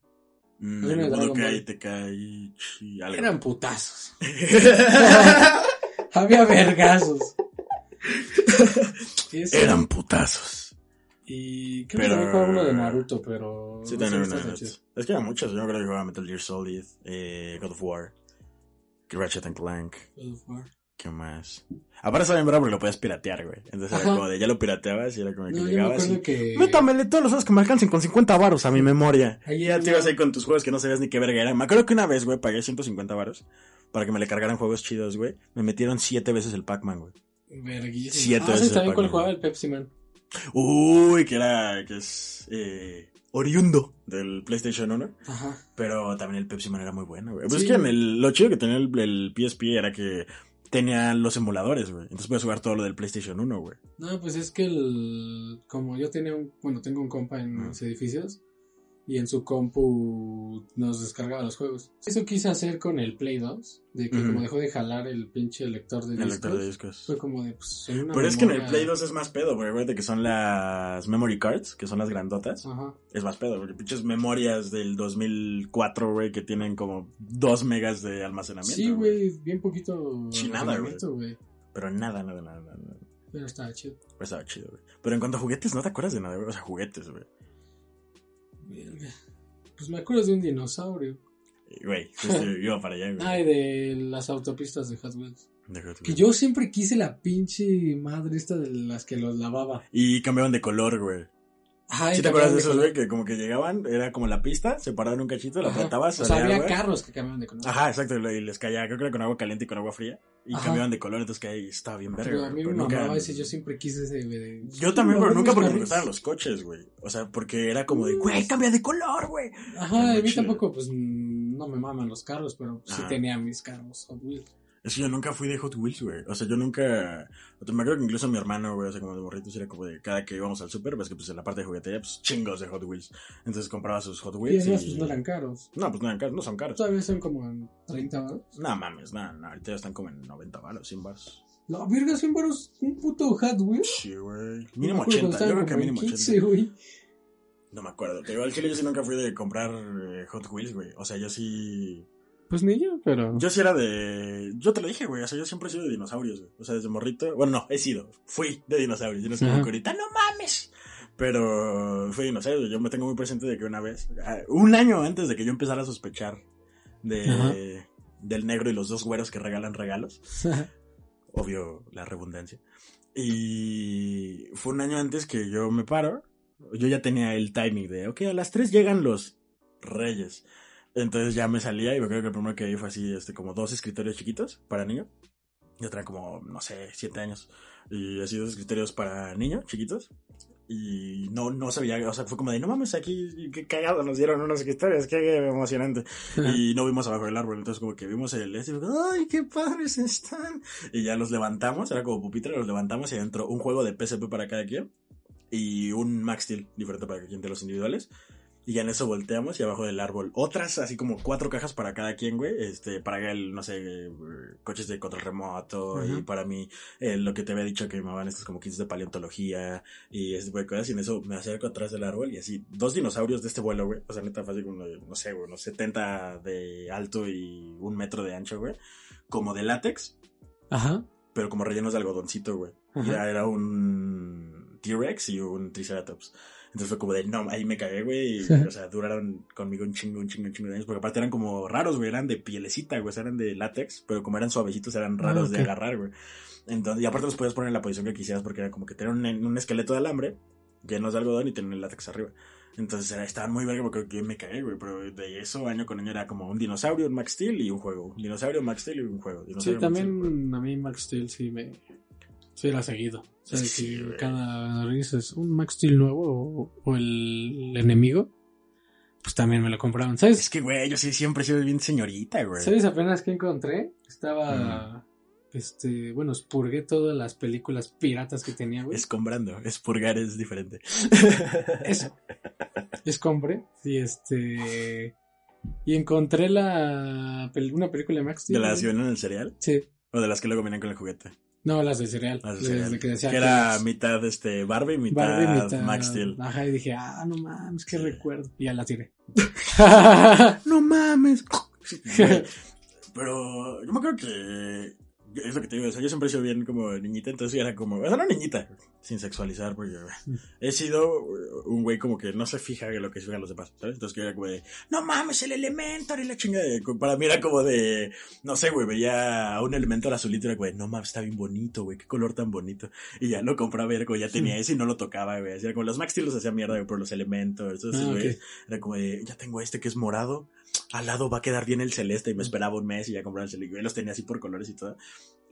Mm, Era de Dragon Ball. Chi, algo. Eran putazos. Había vergazos. Eran putazos. Y creo Pero- que también jugaba uno de Naruto, pero. Sí, no también sé. Es que eran muchos. Yo creo que jugaba Metal Gear Solid, eh, God of War, Ratchet and Clank. God of War. ¿Qué más? Aparte estaba bien bravo porque lo podías piratear, güey. Entonces era como de ya lo pirateabas y era como que No, yo me llegabas acuerdo y... que. Métamele todos los juegos que me alcancen con 50 varos a mi memoria. Ahí Y ya te ibas ahí con tus juegos que no sabías ni qué verga eran. Me acuerdo que una vez, güey, pagué 150 varos para que me le cargaran juegos chidos, güey. Me metieron siete veces el Pac-Man, güey. Verguísimo. Siete ah, veces sí, también el cuál jugaba el Pepsi Man. Uy, que era, que es, eh, oriundo del PlayStation 1. Ajá. Pero también el Pepsi Man era muy bueno, güey. Pues Sí. es que en el, lo chido que tenía el, el PSP era que tenía los emuladores, güey. Entonces puedes jugar todo lo del PlayStation 1, güey. No, pues es que el. Como yo tenía un. Bueno, tengo un compa en los edificios. Y en su compu nos descargaba los juegos. Eso quise hacer con el Play 2. De que como dejó de jalar el pinche lector de El discos. lector de discos. Fue como de. Pues, en una Pero es que en el memoria- Play 2 es más pedo, güey. Acuérdate que son las memory cards, que son las grandotas. Ajá. Es más pedo, güey. Pinches memorias del 2004, güey, que tienen como 2 megas de almacenamiento. Sí, güey. Bien poquito. Sí, nada, almacenamiento, güey. Pero nada, nada, nada, nada. nada. Pero estaba chido. Pero estaba chido, güey. Pero en cuanto a juguetes, no te acuerdas de nada, güey. O sea, juguetes, güey. Verga. Pues me acuerdo de un dinosaurio. Güey, iba para allá, güey. Ay, de las autopistas de Hot Wheels. De Hot Que Wheels. yo siempre quise la pinche madre esta de las que los lavaba. Y cambiaban de color, güey. Ay, ¿Sí te acuerdas de esos, güey? Que como que llegaban, era como la pista, se paraban un cachito, la Ajá. apretabas, O sea, había carros que cambiaban de color. Ajá, exacto, y les caía, creo que era con agua caliente y con agua fría. Y Ajá. cambiaban de color, entonces que ahí estaba bien verga. Pero a mí me nunca- mamaba ese, yo siempre quise ese, güey. Yo también, pero nunca porque me gustaban los coches, güey. O sea, porque era como de, güey, cambia de color, güey. Ajá, a mí tampoco, pues, no me maman los carros, pero sí tenía mis carros Hot Wheels. Es que yo nunca fui de Hot Wheels, güey. O sea, yo nunca. Me acuerdo que incluso mi hermano, güey, o sea, como de morritos, era como de cada que íbamos al súper, ves que pues en la parte de juguetería, pues chingos de Hot Wheels. Entonces compraba sus Hot Y Wheels. además, y- pues, no eran caros. No, pues no eran caros, no son caros. Todavía son como en 30 baros. No mames, no, no, ahorita ya están como en 90 baros, 100 baros. La verga, 100 baros, un puto Hot Wheels. Sí, güey. Mínimo acuerdo 80, yo creo que mínimo en 80. 15, güey. No me acuerdo. Te digo, al chile yo sí nunca fui de comprar eh, Hot Wheels, güey. O sea, yo sí... Pues ni yo, pero... Yo sí era de... Yo te lo dije, güey. O sea, yo siempre he sido de dinosaurios, güey. O sea, desde morrito... Bueno, no, he sido. Fui de dinosaurios. Yo no sé cómo ahorita, no mames. Pero fui dinosaurio. Yo me tengo muy presente de que una vez... ah, Un año antes de que yo empezara a sospechar de... Ajá. Del negro y los dos güeros que regalan regalos. obvio la redundancia. Y fue un año antes que yo me paro. Yo ya tenía el timing de, ok, a las 3 llegan los reyes. Entonces ya me salía y me creo que el primero que vi fue así, este, como dos escritorios chiquitos para niño. Yo tenía como, no sé, 7 años. Y así dos escritorios para niños chiquitos. Y no, no sabía, o sea, fue como de, no mames, aquí, qué cagado, nos dieron unos escritorios, qué emocionante. Y no vimos abajo del árbol, entonces como que vimos el este, y fue, ay, qué padres están. Y ya los levantamos, era como pupitre, los levantamos y adentro un juego de PSP para cada quien y un Max Steel diferente para cada quien de los individuales. Y ya en eso volteamos y abajo del árbol otras, así como cuatro cajas para cada quien, güey. Este, para el, no sé, eh, coches de control remoto. Y para mí, eh, lo que te había dicho que me van estos como kits de paleontología y ese tipo de cosas. Y en eso me acerco atrás del árbol y así, dos dinosaurios de este vuelo, güey. O sea, neta, fácil como, de, no sé, güey, unos 70 de alto y un metro de ancho, güey. Como de látex, Ajá. pero como rellenos de algodoncito, güey. Era, era un T-Rex y un Triceratops. Entonces fue como de, no, ahí me cagué, güey. O sea, duraron conmigo un chingo, un chingo, un chingo de años. Porque aparte eran como raros, güey. Eran de pielecita, güey. o sea, eran de látex. Pero como eran suavecitos, eran raros Ah, de ok. agarrar, güey. Entonces, y aparte los podías poner en la posición que quisieras porque era como que tenían un, un esqueleto de alambre llenos de algodón y tenían el látex arriba. Entonces era, estaban muy verga porque yo me cagué, güey. Pero de eso, año con año, era como un dinosaurio, un Max Steel y un juego. Un dinosaurio, Max Steel y un juego. Sí, Dinosaurio, Max Steel, también a mí Max Steel sí me... Sí era seguido. O sea, Es que que sí, güey. cada vez es un Max Steel nuevo o, o el, enemigo, pues también me lo compraban. Es ¿Sabes? que, güey, yo sí siempre he sido bien señorita, güey. ¿Sabes apenas que encontré? Estaba... Este, bueno, expurgué todas las películas piratas que tenía, güey. Escombrando, expurgar es diferente. Eso. Escombré. Y este... Y encontré la una película de Max Steel. ¿De las que vienen en el cereal? Sí. ¿O de las que luego vienen con el juguete? No, las de cereal. Las de Desde cereal. que decía que era las- mitad este Barbie, mitad, Barbie, mitad- Max Steel. Ajá, y dije, ah, no mames, qué recuerdo. Y ya la tiré. No mames. Pero yo me acuerdo que es lo que te digo, o sea, yo siempre he sido bien como niñita, entonces era como, o sea, no niñita, sin sexualizar, porque he sido un güey como que no se fija en lo que se fijan los demás, ¿sabes? Entonces que era como de, no mames, el Elementor y la chingada. Para mí era como de, no sé, güey, veía a un Elementor azulito y era güey, no mames, está bien bonito, güey, qué color tan bonito. Y ya lo compraba y era como, ya tenía ese y no lo tocaba, güey. Era como los Max los hacía mierda, güey, por los Elementors, esos Ah, ok. güeyes. Era como de, ya tengo este que es morado, al lado va a quedar bien el celeste y me esperaba un mes y ya compraba el celeste. Yo los tenía así por colores y todo.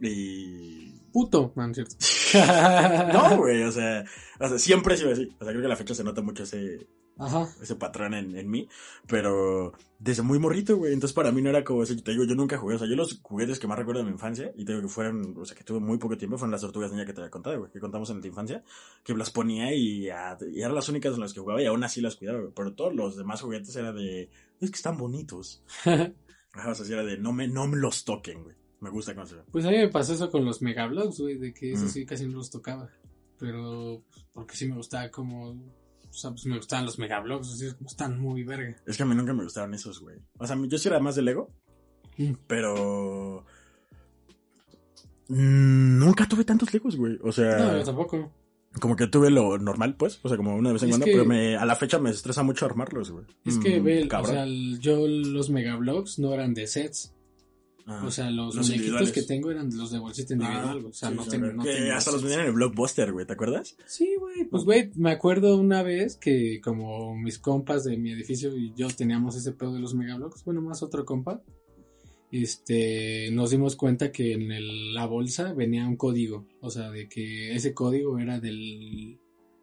Y... Puto, man, ¿cierto? No, güey, o sea, o sea, siempre he sido así. O sea, creo que la fecha se nota mucho ese, Ajá. ese patrón en, en mí, pero desde muy morrito, güey. Entonces para mí no era como ese, te digo, yo nunca jugué. O sea, yo los juguetes que más recuerdo de mi infancia, y te digo que fueron, o sea, que tuve muy poco tiempo, fueron las tortugas niña que te había contado, güey, que contamos en tu infancia, que las ponía y, ah, y eran las únicas en las que jugaba y aún así las cuidaba, güey. Pero todos los demás juguetes era de, es que están bonitos. Ajá, o sea, era de, no me, no me los toquen, güey. Me gusta cómo se ve. Pues a mí me pasó eso con los megablogs, güey, de que eso Mm. sí casi no los tocaba. Pero, porque sí me gustaba como... O sea, pues me gustaban los megablogs, así como están muy verga. Es que a mí nunca me gustaron esos, güey. O sea, yo sí era más de Lego, Mm. pero... Mm, Nunca tuve tantos Legos, güey. O sea... No, yo tampoco. Como que tuve lo normal, pues. O sea, como una vez en Es cuando, pero me, a la fecha me estresa mucho armarlos, güey. Es que, Mm, ve, o sea, el- yo los megablogs no eran de sets. Ah. O sea, los, los muñequitos que tengo eran los de bolsita individual. O sea, Sí, no, sí, ten- güey. no Que tenía hasta los vendían en el Blockbuster, güey, ¿te acuerdas? Sí, güey, pues güey, me acuerdo una vez que como mis compas de mi edificio y yo teníamos ese pedo de los megablogs, bueno, más otro compa, este, nos dimos cuenta que en el- la bolsa venía un código, o sea, de que ese código era del,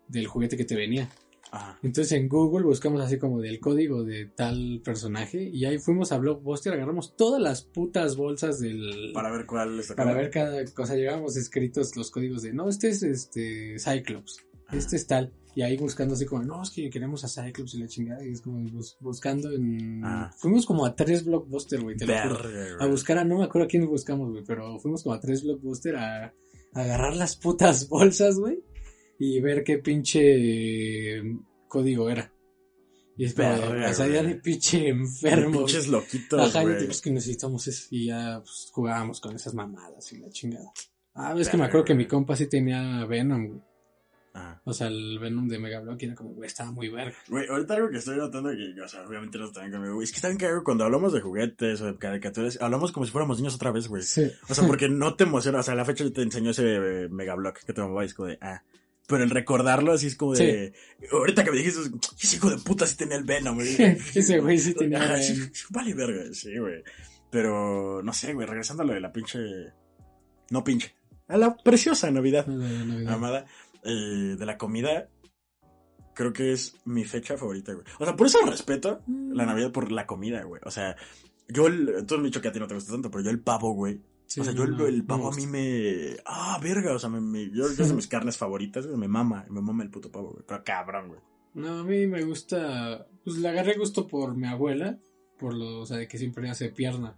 del juguete que te venía. Ajá. Entonces en Google buscamos así como del código de tal personaje y ahí fuimos a Blockbuster, agarramos todas las putas bolsas del... Para ver cuál les Para ver cada cosa, llevábamos escritos los códigos de, no, este es este Cyclops, este es tal. Y ahí buscando así como, no, es que queremos a Cyclops y la chingada. Y es como bus- buscando en... Fuimos como a tres blockbuster, güey, te lo juro. Verga, A güey. buscar a, no me acuerdo a quién buscamos, güey, pero fuimos como a tres blockbuster a, a agarrar las putas bolsas, güey. Y ver qué pinche código era. Y es como, Verga, o sea, ya güey. de pinche enfermo. Pinches loquitos, Ajá, güey. y pues que necesitamos eso. Y ya pues, jugábamos con esas mamadas y la chingada. Ah, es que me acuerdo que mi compa sí tenía Venom, güey. Ajá. O sea, el Venom de Megablock era como, güey, estaba muy verga. Güey, ahorita algo que estoy notando que, o sea, obviamente no están conmigo, güey. Es que están cagado cuando hablamos de juguetes o de caricaturas, hablamos como si fuéramos niños otra vez, güey. Sí. O sea, porque no te emociona, o sea, la fecha yo te enseñó ese eh, megablock que te mamaba y es como de, ah. Pero el recordarlo así es como de, ahorita que me dijiste, ese hijo de puta sí tenía el Venom, güey. Ese güey sí tenía Ajá, Venom. Vale, verga, sí, güey. Pero, no sé, güey, regresando a lo de la pinche, no pinche, a la preciosa Navidad. Amada eh, de la comida, creo que es mi fecha favorita, güey. O sea, por eso respeto la Navidad por la comida, güey. O sea, yo, el, tú me has dicho que a ti no te gusta tanto, pero yo el pavo, güey. Sí, o sea, yo el, no, el no pavo a mí me... Ah, verga, o sea, me, me- yo, yo de mis carnes favoritas, güey. Me mama, me mama el puto pavo, güey. Pero cabrón, güey. No, a mí me gusta. Pues le agarré gusto por mi abuela. Por lo, o sea, de que siempre hace pierna.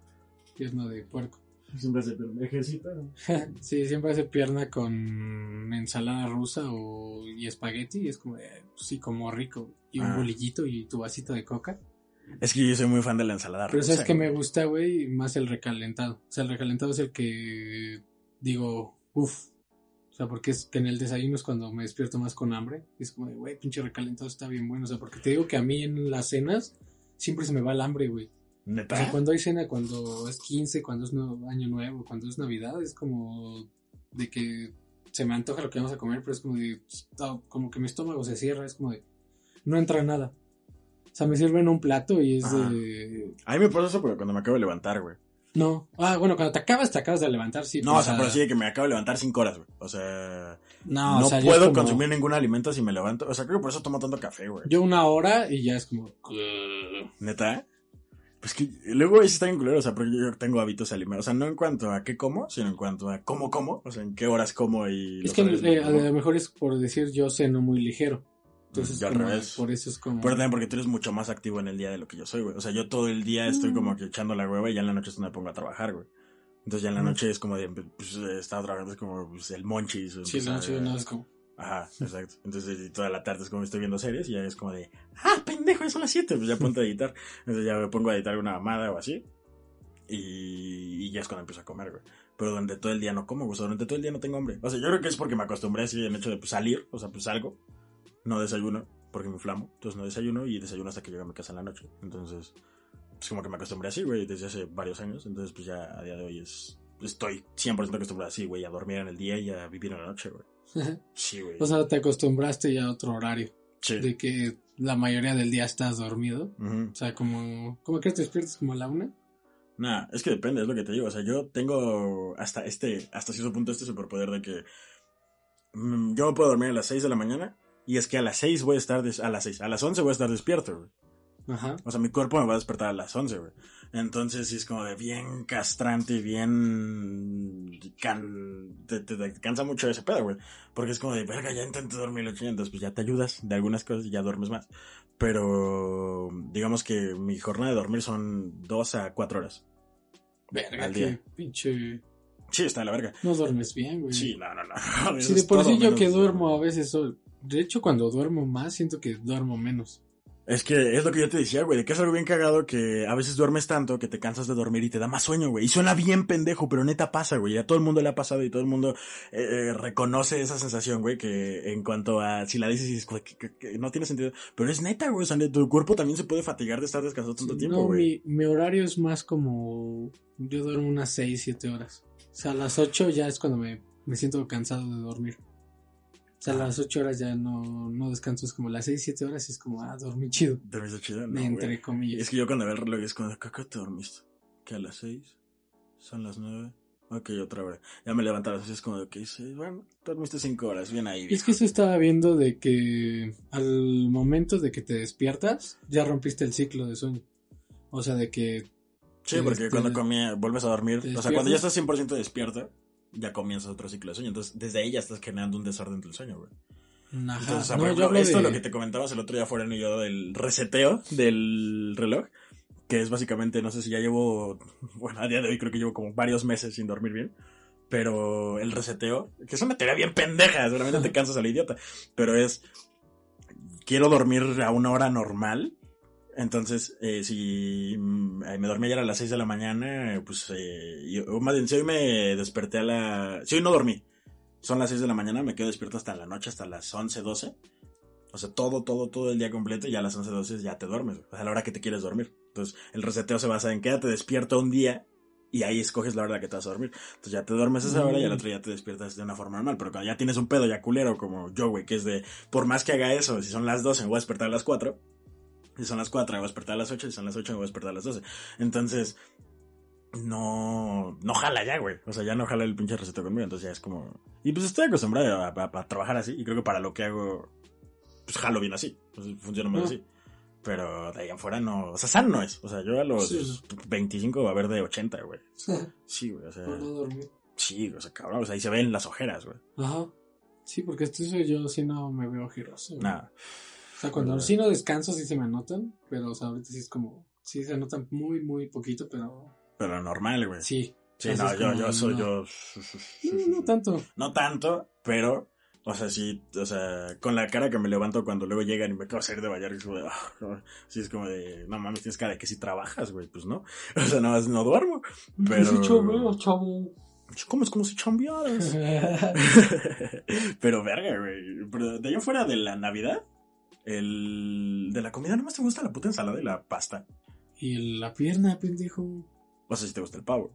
Pierna de puerco. Siempre se ejercita. sí, siempre hace pierna con ensalada rusa o, y espagueti. Y es como, de, pues, sí, como rico. Y un Ah. bolillito y tu vasito de coca. Es que yo soy muy fan de la ensalada Pero rusa, sabes que me gusta, güey, más el recalentado. O sea, el recalentado es el que digo, uff. O sea, porque es que en el desayuno es cuando me despierto más con hambre. Y es como de, güey, pinche recalentado está bien bueno. O sea, porque te digo que a mí en las cenas siempre se me va el hambre, güey. O ¿Neta? sea, cuando hay cena, cuando es 15, cuando es año nuevo, cuando es Navidad, es como de que se me antoja lo que vamos a comer, pero es como de, ah, como que mi estómago se cierra, es como de, no entra nada. O sea, me sirven un plato y es Ajá. de, A mí me pasa eso porque cuando me acabo de levantar, güey. no. Ah, bueno, cuando te acabas, te acabas de levantar, sí. No, pero, o sea, pero sí de que me acabo de levantar cinco horas, güey. O sea... No, No, o sea, puedo como- consumir ningún alimento si me levanto. O sea, creo que por eso tomo tanto café, güey. Yo una hora y ya es como... ¿Neta? Pues que luego ahí sí está bien culero, o sea, porque yo tengo hábitos alimentarios. O sea, no en cuanto a qué como, sino en cuanto a cómo como. O sea, en qué horas como y... Es que eh, a lo mejor es por decir yo ceno muy ligero. Entonces, Yo al como- revés. por eso es como... Pero también porque tú eres mucho más activo en el día de lo que yo soy, güey. O sea, yo todo el día estoy Mm. como que echando la hueva y ya en la noche es donde me pongo a trabajar, güey. Entonces ya en la Mm. noche es como de, pues, estaba trabajando, es como pues, el monchis. Sí, sí, a- no, es como... Ajá, exacto. Entonces y toda la tarde es como estoy viendo series y ya es como de, ah, pendejo, ya son las 7, pues ya ponte a editar. Entonces ya me pongo a editar alguna mamada o así. Y, y ya es cuando empiezo a comer, güey. Pero durante todo el día no como, güey. O sea, durante todo el día no tengo hambre. O sea, yo creo que es porque me acostumbré así en hecho de pues, salir, o sea, pues salgo. No desayuno, porque me inflamo. Entonces no desayuno y desayuno hasta que llego a mi casa en la noche. Entonces, pues como que me acostumbré así, güey, desde hace varios años. Entonces, pues ya a día de hoy es. Estoy 100% acostumbrado así, güey, a dormir en el día y a vivir en la noche, güey. Sí, güey. o sea, te acostumbraste ya a otro horario. sí. De que la mayoría del día estás dormido. Ujú. O sea, como... ¿Cómo que te despiertas como a la una? Nah, es que depende, es lo que te digo. O sea, yo tengo hasta este, hasta cierto punto este superpoder de que mm, yo me puedo dormir a las 6 de la mañana y es que a las 6 voy a estar, des- a las 6, a las 11 voy a estar despierto, güey. Ajá. O sea, mi cuerpo me va a despertar a las 11, güey. Entonces sí es como de bien castrante y bien... Can... Te, te- te cansa mucho ese pedo, güey. Porque es como de, verga, ya intenté dormir los entonces pues ya te ayudas de algunas cosas y ya duermes más. Pero digamos que mi jornada de dormir son 2 a 4 horas. Verga, Al día. pinche... Sí, está de la verga. No duermes bien, güey. Sí, no, no, no. Eso de por sí yo que duermo a veces... soy- De hecho, cuando duermo más, siento que duermo menos. Es que es lo que yo te decía, güey, de que es algo bien cagado que a veces duermes tanto que te cansas de dormir y te da más sueño, güey. Y suena bien pendejo, pero neta pasa, güey. A todo el mundo le ha pasado y todo el mundo eh, eh, reconoce esa sensación, güey, que en cuanto a si la dices que, que- que no tiene sentido. Pero es neta, güey, o sea, tu cuerpo también se puede fatigar de estar descansado tanto tiempo, no, güey. mi, mi horario es más como... Yo duermo unas 6, 7 horas. O sea, a las 8 ya es cuando me, me siento cansado de dormir. O sea, a Ah. las 8 horas ya no, no descanso. Es como las 6, 7 horas y es como, ah, dormí chido. ¿Dormiste chido? No, entre comillas. Es que yo cuando veo el reloj es como, ¿qué te dormiste? ¿Que a las seis? ¿Son las nueve? Ok, otra hora. Ya me levanté a las seis, es como, ok, sí, bueno, dormiste cinco horas, bien ahí. Es que eso estaba viendo de que al momento de que te despiertas, ya rompiste el ciclo de sueño. O sea, de que... Sí, porque Este, cuando comía, vuelves a dormir, o sea, cuando ya estás 100% despierto, ya comienzas otro ciclo de sueño. Entonces, desde ahí ya estás generando un desorden del sueño, güey. Ajá. Entonces, o sea, No, por yo ejemplo, esto de- lo que te comentabas el otro día fuera y yo del reseteo del reloj, que es básicamente, no sé si ya llevo, bueno, a día de hoy creo que llevo como varios meses sin dormir bien, pero el reseteo, que es una teoría bien pendeja, seguramente te cansas al idiota, pero es, quiero dormir a una hora normal Entonces, eh, si mm, me dormí ayer a las 6 de la mañana, pues, eh, yo, más bien, si hoy me desperté a la... Si hoy no dormí, son las 6 de la mañana, me quedo despierto hasta la noche, hasta las 11, 12. O sea, todo, todo, todo el día completo y ya a las 11, 12 ya te duermes, a la hora que te quieres dormir. Entonces, el reseteo se basa en quédate despierto un día y ahí escoges la hora que te vas a dormir. Entonces ya te duermes a esa hora y al otro día te despiertas de una forma normal. Pero cuando ya tienes un pedo ya culero como yo, güey, que es de, por más que haga eso, si son las 12 me voy a despertar a las 4. Si son las 4 me voy a despertar a las 8. Si son las 8 me voy a despertar a las 12. Entonces, no, no jala ya, güey. O sea, ya no jala el pinche receta conmigo. Entonces ya es como... Y pues estoy acostumbrado a, a- a trabajar así. Y creo que para lo que hago, pues jalo bien así. Pues funciona más Ah. así. Pero de ahí afuera no... O sea, sano no es. O sea, yo a los Sí. 25 va a haber de 80, güey. Por Sí, güey. O sea... no dormir. Sí, o sea, cabrón, o sea, ahí se ven las ojeras, güey. Ajá. Sí, porque esto yo, si no me veo giroso. güey. Nada. O sea, cuando sí no descanso, sí se me anotan, pero o sea, ahorita sí es como, sí se anotan muy, muy poquito, pero Pero normal, güey. Sí, sí. no, yo, como, yo soy no. yo. No, no tanto. No tanto, pero, o sea, sí, o sea, con la cara que me levanto cuando luego llegan y me acabo de salir de y es como de, ah, sí, es como de, no mames, tienes cara de que si trabajas, güey, pues no. O sea, nada más no duermo. Pero- Sí, chavo, chavo. ¿Cómo es como si chambearas? pero verga, güey. Pero de allá fuera de la Navidad, el, de la comida, nomás te gusta la puta ensalada y la pasta. y la pierna, pendejo. O sea, si te gusta el pavo.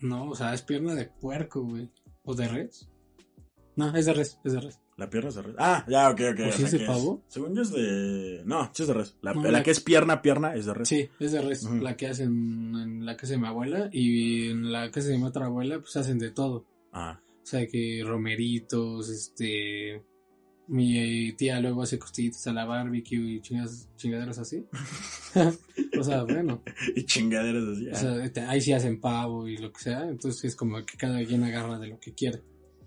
No, o sea, es pierna de puerco, güey. ¿O de res? No, es de res, es de res. La pierna es de res. Ah, ya, ok, ok. ¿O si sea, es de pavo? según yo es de. No, sí es de res. La, No, la la- que es pierna, pierna es de res. Sí, es de res. La que hacen en la casa de mi abuela y en la casa de mi otra abuela, pues hacen de todo. Ah, O sea, que romeritos, este... Mi tía luego hace costillitas a la barbecue y chingas- chingaderas así. o sea, bueno. y chingaderas así. O sea, te- ahí sí hacen pavo y lo que sea. Entonces es como que cada quien agarra de lo que quiere.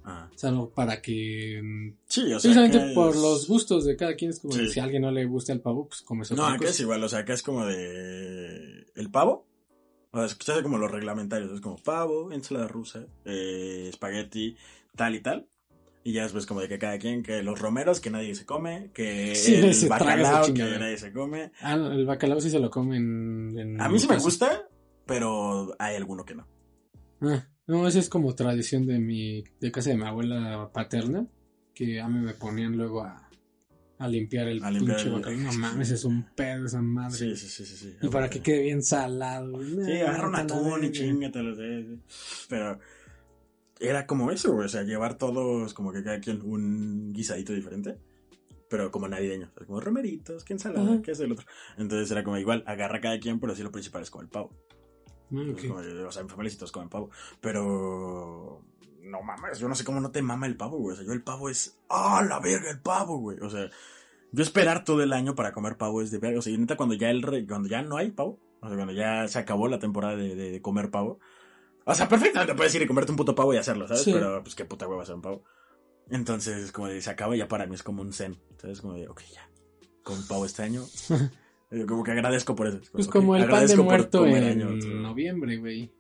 ah. O sea, no para que... mm, Sí, o sea. Precisamente por es- los gustos de cada quien es como Sí. si a alguien no le gusta el pavo, pues come No, acá es igual, o sea, acá es como de. El pavo. O sea, se hace como los reglamentarios. Es como pavo, ensalada rusa, eh, espagueti, tal y tal. Y ya después como de que cada quien, que los romeros que nadie se come, que Sí, el bacalao que nadie se come. Ah, el bacalao sí se lo comen en... A mí sí me gusta, pero hay alguno que no. Ah, no, esa es como tradición de mi, de casa de mi abuela paterna, que a mí me ponían luego a, a limpiar el A limpiar pinche el- bacalao. No mames, es un pedo esa madre. Sí, sí, sí, sí. sí. Y para que quede bien salado. Sí, agarra un atún y chingatelo. Pero era como eso, güey. O sea, llevar todos, como que cada quien un guisadito diferente. Pero como navideño. O sea, como romeritos, que ensalada, que es el otro. Entonces era como igual, agarra cada quien, pero sí lo principal es como el pavo. Mm, Entonces, como de- o sea, en familia sí todos comen pavo. Pero. No mames, yo no sé cómo no te mama el pavo, güey. O sea, yo el pavo es. ¡Ah, la verga, el pavo, güey! O sea, yo esperar todo el año para comer pavo es de verga. O sea, y neta, cuando ya, el re- cuando ya no hay pavo, o sea, cuando ya se acabó la temporada de, de- de comer pavo. O sea, perfectamente puedes ir y comerte un puto pavo y hacerlo, ¿sabes? Sí. Pero, pues, qué puta hueva hacer un pavo. Entonces, como de, se acaba ya para mí es como un zen. ¿Sabes? Como de, ok, ya. Con pavo este año. Eh, como que agradezco por eso. Es Pues ok, como el pan de muerto en año, noviembre, güey.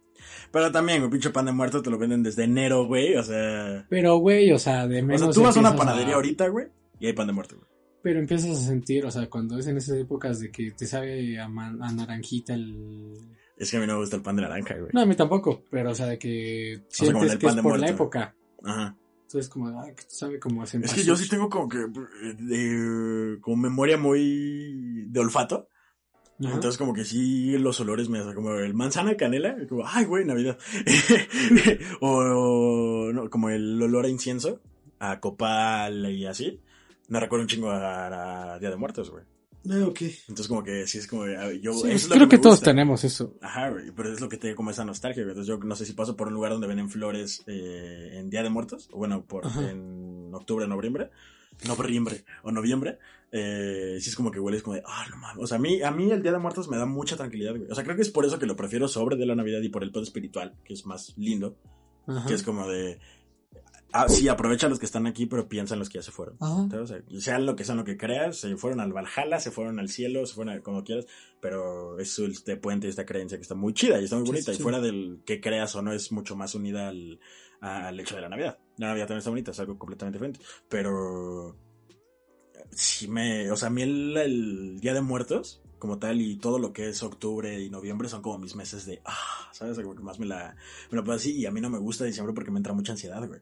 Pero también, un pinche pan de muerto te lo venden desde enero, güey. O sea. Pero, güey, o sea, de O menos. sea, tú vas a una panadería ahorita, güey, y hay pan de muerto, güey. Pero empiezas a sentir, o sea, cuando es en esas épocas de que te sabe a, man- a naranjita el... Es que a mí no me gusta el pan de naranja, güey. No, a mí tampoco, pero o sea, de que sea, como sientes el que pan es de por la muerto. época. Ajá. Entonces como, ah, que sabe como a Es que yo sí tengo como que. eh, de- como memoria muy. de olfato. Ajá. Entonces, como que sí, los olores me hacen como el manzana canela. Como, ay, güey, Navidad. o, o, no, como el olor a incienso, a copal y así. Me recuerda un chingo a, a Día de Muertos, güey. Ah, ok. Entonces, como que sí es como. a ver, yo, Sí, es creo que, todos gusta. tenemos eso. Ajá, pero es lo que te como esa nostalgia. Entonces yo no sé si paso por un lugar donde venden flores eh, en Día de Muertos, o bueno, por Ajá. en octubre, noviembre, noviembre o noviembre, eh, sí es como que hueles como de, ah, no mames. O sea, a mí, a mí el Día de Muertos me da mucha tranquilidad, güey. O sea, creo que es por eso que lo prefiero sobre de la Navidad y por el pedo espiritual, que es más lindo, Ajá. que es como de, ah, sí, aprovecha los que están aquí, pero piensa en los que ya se fueron. Sea lo que sea lo que creas, se fueron al Valhalla, se fueron al cielo, se fueron a como quieras, pero es este puente, esta creencia que está muy chida y está muy Sí, bonita. sí, y fuera del que creas o no, es mucho más unida al, al hecho de la Navidad. La Navidad también está bonita, es algo completamente diferente. Pero sí me, o sea, a mí el, el Día de Muertos, como tal y todo lo que es octubre y noviembre son como mis meses de, ah, ¿sabes? Como que más me la, me la puedo así y a mí no me gusta diciembre porque me entra mucha ansiedad, güey.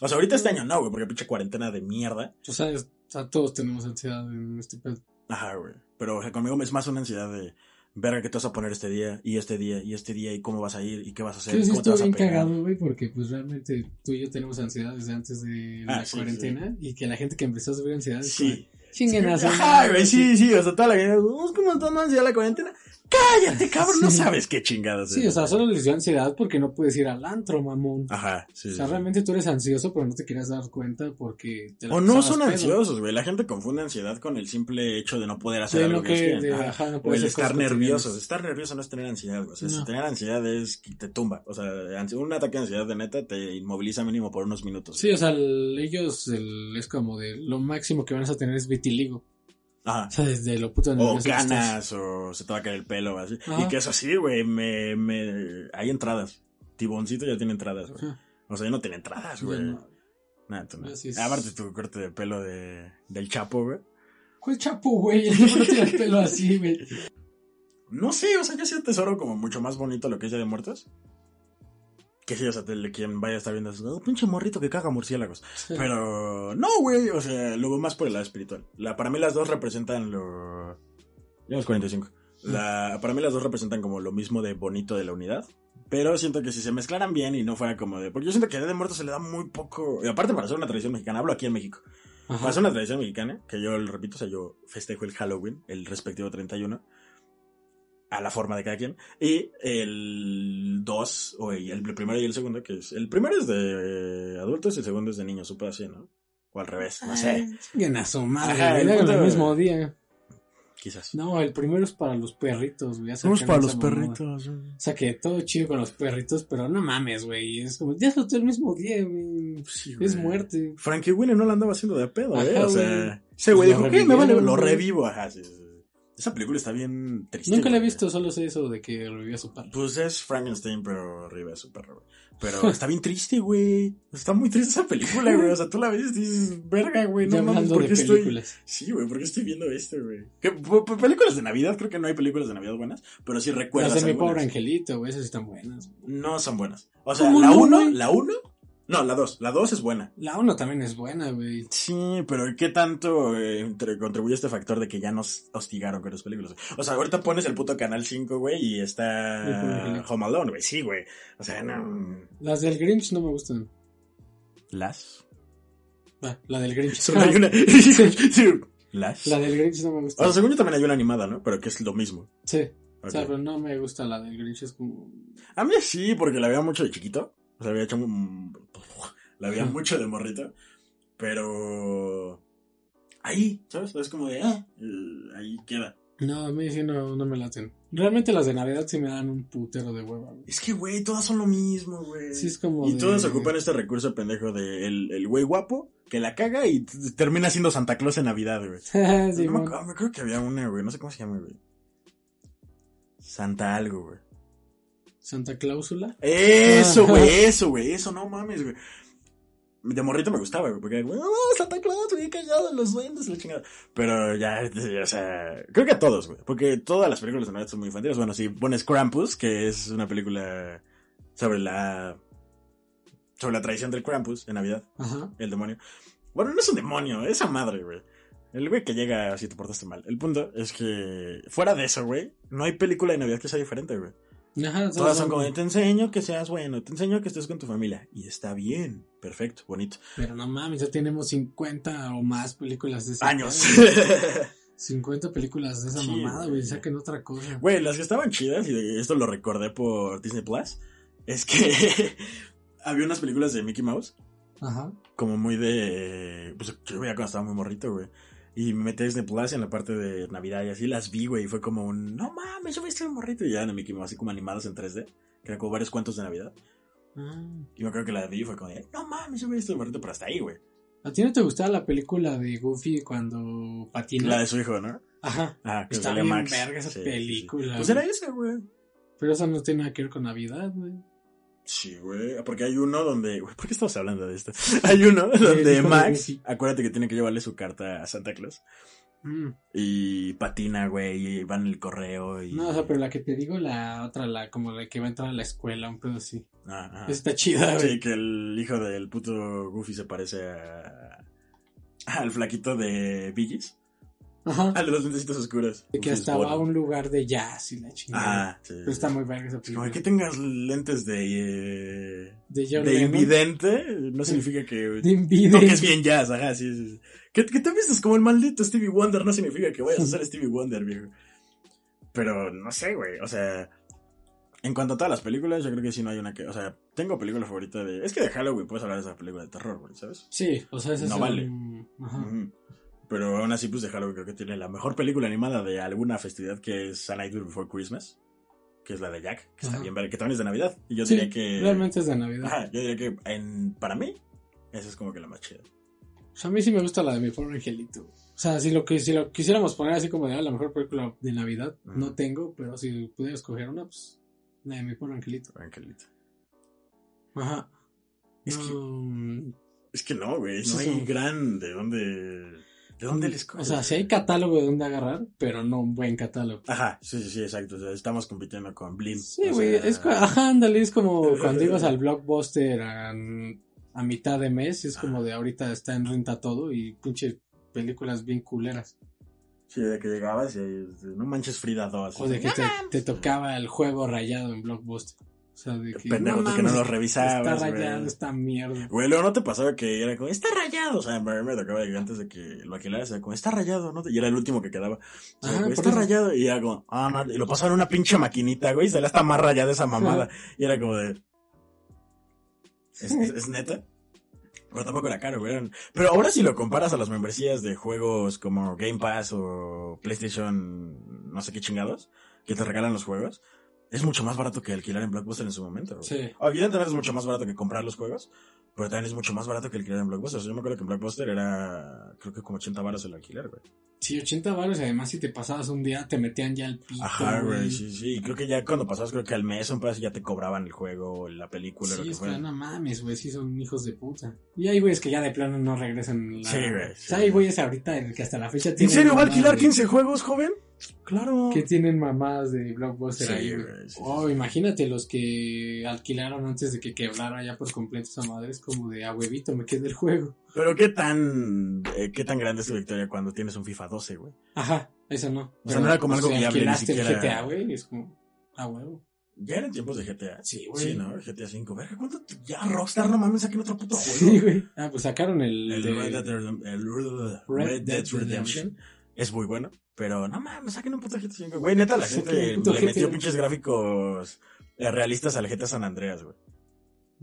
O sea, ahorita este año no, güey, porque pinche cuarentena de mierda. O sea, es- o sea, todos tenemos ansiedad en este pedo. Ajá, güey. Pero o sea, conmigo es más una ansiedad de, verga, ¿qué te vas a poner este día? Y este día, y este día, y cómo vas a ir, y qué vas a hacer, Sí, y sí, cómo te estuvo vas a bien cagado, güey, porque pues realmente tú y yo tenemos ansiedad desde antes de Ah, la sí, cuarentena y que la gente que empezó a subir ansiedad es Sí. como, chinguen su Ajá, madre", güey, sí, sí, o sea, toda la gente, "Oh, es como están ansiedad la cuarentena. Cállate, cabrón, no sabes qué chingados. Sí, es. o sea, solo les dio ansiedad porque no puedes ir al antro, mamón. Ajá, sí. o sea, sí. realmente tú eres ansioso, pero no te quieras dar cuenta porque te la O no son pedo. ansiosos, güey. La gente confunde ansiedad con el simple hecho de no poder hacer Sí, algo que, que ellos de- quieren. Ajá. ajá, no O el estar nervioso. Estar nervioso no es tener ansiedad, güey. O sea, si tener ansiedad es que te tumba. O sea, un ataque de ansiedad de neta te inmoviliza mínimo por unos minutos. Sí, o sea, el- ellos el- es como de lo máximo que van a tener es vitiligo. Ajá. O sea, desde lo puto O ganas, o se te va a caer el pelo, así. Ajá. Y que eso sí, güey, me, me... Hay entradas. Tiboncito ya tiene entradas, güey. O sea, ya no tiene entradas, Ya güey. no. Nah, tú no. Así es. Aparte tu corte de pelo de, del Chapo, güey. ¿Cuál chapo, güey? El no tiene el pelo así, güey. No sé, o sea, yo sí atesoro como mucho más bonito lo que es Día de Muertos. Que sí, o sea, de quien vaya a estar viendo eso, "Oh, pinche morrito que caga murciélagos. Pero no, güey, o sea, lo veo más por el lado espiritual. La, para mí las dos representan lo... Llevamos 45. La, para mí las dos representan como lo mismo de bonito de la unidad. Pero siento que si se mezclaran bien y no fuera como de... Porque yo siento que a Día de Muertos se le da muy poco... Y aparte para ser una tradición mexicana, hablo aquí en México. Ajá. Para ser una tradición mexicana, que yo lo repito, o sea, yo festejo el Halloween, el respectivo 31, a la forma de cada quien. Y el 2, o el, el primero y el segundo, que es... El primero es de eh, adultos y el segundo es de niños, supe así, ¿no? O al revés, no sé. Chinguen a su madre, Ajá, güey, el mismo día. Quizás. No, el primero es para los perritos, güey. Vamos para los perritos. O sea, que todo chido con los perritos, pero no mames, güey. Es como, ya es el mismo día, güey. Sí, Es güey. muerte. Frankie Winnie no la andaba haciendo de pedo, ¿eh? Ajá, O sea, güey. ese güey dijo, ¿qué? Me vale, lo güey. revivo, ajá, sí, sí. Esa película está bien triste. Nunca la he visto, solo sé eso de que revivió a su padre. Pues es Frankenstein, pero arriba de su perro, güey. Pero está bien triste, güey. Está muy triste esa película, güey. O sea, tú la ves y dices, verga, güey, no mames, ¿por qué estoy...? películas. Sí, güey, ¿por qué estoy viendo esto, güey? Películas de Navidad, creo que no hay películas de Navidad buenas, pero sí recuerdas Las de mi pobre angelito, güey, esas están buenas. No son buenas. O sea, ¿Cómo la no, uno, güey? la uno... No, la dos. La dos es buena. La uno también es buena, güey. Sí, pero ¿qué tanto eh, contribuye este factor de que ya nos hostigaron con las películas? O sea, ahorita pones el puto Canal 5, güey, y está. Home Alone, güey. Sí, güey. O sea, no... Las del Grinch no me gustan. ¿Las? Ah, la del Grinch. Solo hay una... Sí, ¿Las? La del Grinch no me O gusta. sea, según yo también hay una animada, ¿no? Pero que es lo mismo. Sí. Ok. O sea, pero no me gusta la del Grinch, es como... A mí sí, porque la veía mucho de chiquito. O sea, había hecho... un- La veía mucho de morrito. Pero... Ahí, ¿sabes? Es como de... Ah, ahí queda. No, a mí sí no, no me laten. Realmente las de Navidad sí me dan un putero de hueva, güey. Es que, güey, todas son lo mismo, güey. Sí, es como Y de- todas ocupan este recurso pendejo de el, el güey guapo que la caga y termina siendo Santa Claus en Navidad, güey. no me, acuerdo que había una, güey. No sé cómo se llama, güey. Santa algo, güey. Santa Cláusula. Eso, güey, eso, güey. Eso, no mames, güey. De morrito me gustaba, güey, porque, güey, oh, Santa Claus, güey, cagado, los duendes, la chingada. Pero ya, o sea, creo que a todos, güey, porque todas las películas de Navidad son muy infantiles. Bueno, si pones Krampus, que es una película sobre la, sobre la tradición del Krampus en Navidad, Ajá. el demonio. Bueno, no es un demonio, es esa madre, güey. El güey que llega si te portaste mal. El punto es que, fuera de eso, güey, no hay película de Navidad que sea diferente, güey. Ajá, Todas son como, te enseño que seas bueno, te enseño que estés con tu familia. Y está bien, perfecto, bonito. Pero no mames, ya tenemos 50 o más películas de ese Años. pedo. 50 películas de esa Sí, mamada, güey. güey. Saquen otra cosa. Güey, las que estaban chidas, y esto lo recordé por Disney Plus, es que había unas películas de Mickey Mouse, Ajá. como muy de... Pues yo veía cuando estaba muy morrito, güey. Y me metí a Disney Plus en la parte de Navidad y así las vi, güey, y fue como un... No mames, yo vi este morrito. Y ya en Mickey Mouse, así como animadas en 3D, que eran como varios cuentos de Navidad. Ah. Y me acuerdo que la vi y fue como de... No mames, yo vi este morrito, pero hasta ahí, güey. ¿A ti no te gustaba la película de Goofy cuando patina? La de su hijo, ¿no? Ajá. Ah, que Está bien Max. verga esa Sí, película, sí. Pues era esa, güey. Pero eso no tiene nada que ver con Navidad, güey. Sí, güey. Porque hay uno donde. Güey, ¿por qué estamos hablando de esto? Hay uno donde Max. Acuérdate que tiene que llevarle su carta a Santa Claus. Mm. Y patina, güey, y van en el correo y... No, o sea, pero la que te digo, la otra, la como la que va a entrar a la escuela, un pedo así. Ah, ah. Esa Está chida, güey. Sí, que el hijo del puto Goofy se parece a... al flaquito de Biggies. Ajá. Al de los lentecitos oscuros. De que hasta es va a un lugar de jazz y la chingada. Ah, sí. Pero está muy verga esa Es como película. que tengas lentes de... eh, De John de invidente, no significa que... De invidente. Toques bien jazz, ajá, sí, sí. Que, que te vistes como el maldito Stevie Wonder no significa que vayas a ser Stevie Wonder, viejo. Pero no sé, güey, o sea... En cuanto a todas las películas, yo creo que sí no hay una que... O sea, tengo película favorita de... Es que de Halloween puedes hablar de esa película de terror, güey, ¿sabes? Sí, o sea, ese No es vale. un- Ajá. Pero aún así, pues de Halloween creo que tiene la mejor película animada de alguna festividad que es A Nightmare Before Christmas. Que es la de Jack, que está Ajá. bien, verga, que también es de Navidad. Y yo Sí, diría que... realmente es de Navidad. Ajá, yo diría que en, para mí, esa es como que la más chida. O sea, a mí sí me gusta la de mi pobre angelito. O sea, si lo, que, si lo quisiéramos poner así como de ah, la mejor película de Navidad, Ujú. no tengo, pero si pudiera escoger una, pues la de mi pobre angelito. Angelito. Ajá. Es que- Es que no, güey, no Sí, hay sí. gran de dónde... ¿De dónde les O sea, sí hay catálogo de dónde agarrar, pero no un buen catálogo. Ajá, sí, sí, sí, exacto. O sea, estamos compitiendo con Blim. Sí, güey, sea, es ajá, ándale, es como cuando ibas al blockbuster a, a mitad de mes, es como de ahorita está en renta todo y pinche películas bien culeras. Sí, de que llegabas y no manches Frida 2. O de que te, te tocaba el juego rayado en blockbuster. O sea, de que. Pendejo, tú que no lo revisabas, Está güey. rayado esta mierda. Güey, luego no te pasaba que era como, está rayado. O sea, a mí me tocaba antes de que lo alquilaras, era como, está rayado, ¿no? Y era el último que quedaba. O sea, Ajá, güey, por está eso. rayado. Y era como, ah, no. Y lo pasaban en una pinche maquinita, güey. Y se le está más rayada esa mamada. Y era como de. ¿Es, es, neta? Pero tampoco era caro, güey. Pero ahora si lo comparas a las membresías de juegos como Game Pass o PlayStation, no sé qué chingados, que te regalan los juegos, es mucho más barato que alquilar en Blockbuster en su momento, güey. Sí. Evidentemente es mucho más barato que comprar los juegos, pero también es mucho más barato que alquilar en Blockbuster. O yo me acuerdo que en Blockbuster era, creo que como 80 baros el alquiler, güey. Sí, 80 baros además si te pasabas un día te metían ya el pico. Ajá, güey, sí, sí. Creo que ya cuando pasabas, creo que al mes un pedazo ya te cobraban el juego, la película, lo Sí, que está, fuera. no mames, güey, sí son hijos de puta. Y hay güeyes que ya de plano no regresan. La... Sí, güey, O sí. sea, hay güeyes ahorita en el que hasta la fecha ¿En tienen. serio va a alquilar de- 15 juegos, joven? Claro. Que tienen mamadas de Blockbuster Sí, ahí, güey. sí, oh, sí. imagínate los que alquilaron antes de que quebrara ya por completo esa madre. Es como de a huevito, me quedé el juego. Pero qué tan, eh, qué tan grande es tu victoria cuando tienes un FIFA 12, güey. Ajá, eso no. O sea, no era como algo si viable, ni alquilaste el siquiera- GTA, güey, es como a huevo. Ya eran tiempos de GTA. Sí, güey. Sí, ¿no? GTA 5. Verga, ¿cuánto? Ya Rockstar, no mames, saquen otro puto juego. Sí, güey. Ah, pues sacaron el, El de- Red Dead, Redem- el Red Red Dead Dead Redemption es muy bueno, pero no mames, saquen un puto GTA 5. Güey, neta, la gente le GTA. metió pinches gráficos eh, realistas al GTA San Andreas, güey.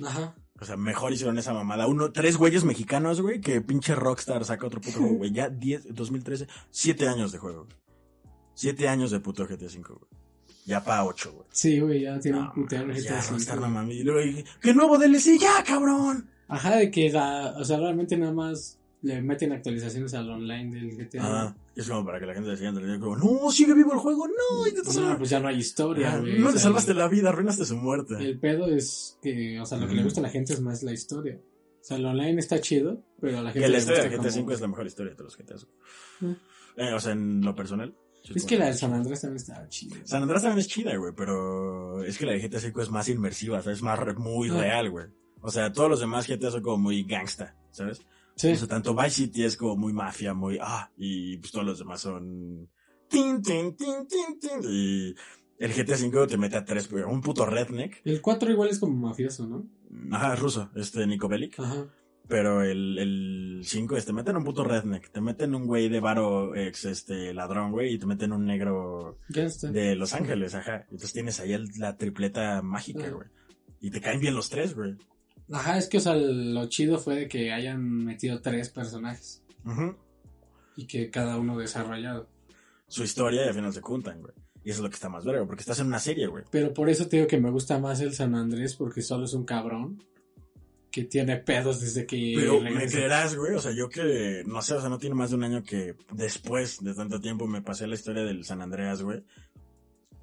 Ajá. O sea, mejor hicieron esa mamada. Uno, tres güeyes mexicanos, güey, que pinche Rockstar saca otro puto juego, güey. Ya 10, 2013, siete años de juego. güey. Siete años de puto GTA 5, güey. Ya pa' ocho, güey. Sí, güey, ya tiene No, un puteado ya, GTA V, Rockstar, no mames. Y luego dije, ¿qué nuevo DLC? ¡Ya, cabrón! Ajá, de que la, o sea, realmente nada más le meten actualizaciones al online del GTA. Ah, es como para que la gente se siga como, no, sigue vivo el juego, no, y te No, pues ya no hay historia, Ah, no le salvaste la vida, arruinaste su muerte. El pedo es que, o sea, lo que le gusta a la gente es más la historia. O sea, el online está chido, pero a la Que gente la le historia gusta de GTA como- V es la mejor historia de todos los GTAs. Eh, o sea, en lo personal. Es como que la de San Andrés también está chida. San Andrés también es chida, güey, pero es que la de GTA V es más inmersiva, o sea, es más re- muy Ah. real, güey. O sea, todos los demás GTA son como muy gangsta, ¿sabes? Sí. O sea, tanto Vice City es como muy mafia, muy, ah, y pues todos los demás son... Tin, tin, tin, tin, tin, y el GTA V te mete a tres, güey, un puto redneck. El 4 igual es como mafioso, ¿no? Ajá, ruso, este Nico Bellic. Ajá. Pero el, el 5 es, te meten un puto redneck, te meten un güey de varo ex, este, ladrón, güey, y te meten un negro de Los Ángeles, ajá. Entonces tienes ahí el- la tripleta mágica, Ajá. güey. Y te caen bien los tres, güey. Ajá, es que, o sea, lo chido fue de que hayan metido tres personajes Ujú. y que cada uno desarrollado. Su historia y al final se juntan, güey. Y eso es lo que está más verga, porque estás en una serie, güey. Pero por eso te digo que me gusta más el San Andrés porque solo es un cabrón que tiene pedos desde que Pero me creerás, güey, o sea, yo que, no sé, o sea, no tiene más de un año que después de tanto tiempo me pasé la historia del San Andreas, güey.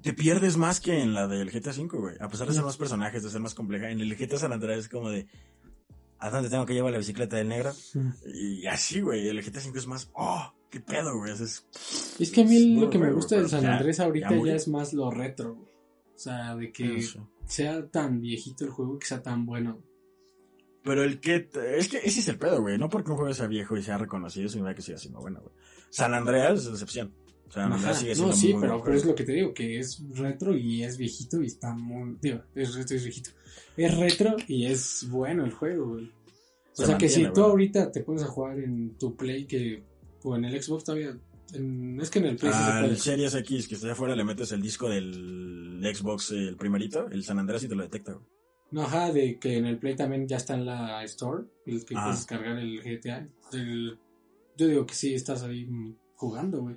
Te pierdes más que en la del GTA V, güey. A pesar de ser más personajes, de ser más compleja, en el GTA San Andreas es como de, ¿a dónde tengo que llevar la bicicleta del negro? Y así, güey, el GTA V es más, oh, ¿Qué pedo, güey? Es, Es que a mí lo que me gusta pero San Andrés ahorita ya es más lo retro, güey. O sea, de que sea tan viejito el juego que sea tan bueno. Pero el que. Es que ese es el pedo, güey. No porque un juego sea viejo y sea reconocido, significa que siga siendo bueno, güey. San Andreas es excepción. San Andreas Ajá, sigue no, siendo sí, muy pero, pero es lo que te digo, que es retro y es viejito y está muy... Digo, es retro y es viejito. Es retro y es bueno el juego, güey. O Se sea que si tú ahorita te pones a jugar en tu Play que... O en el Xbox todavía... en- es que en el Play sí Al puede. Series X que está afuera le metes el disco del Xbox, el primerito, el San Andreas y te lo detecta, güey. No, ajá, de que en el Play también ya está en la Store, el que puedes descargar el GTA. El- yo digo que sí, estás ahí jugando, güey.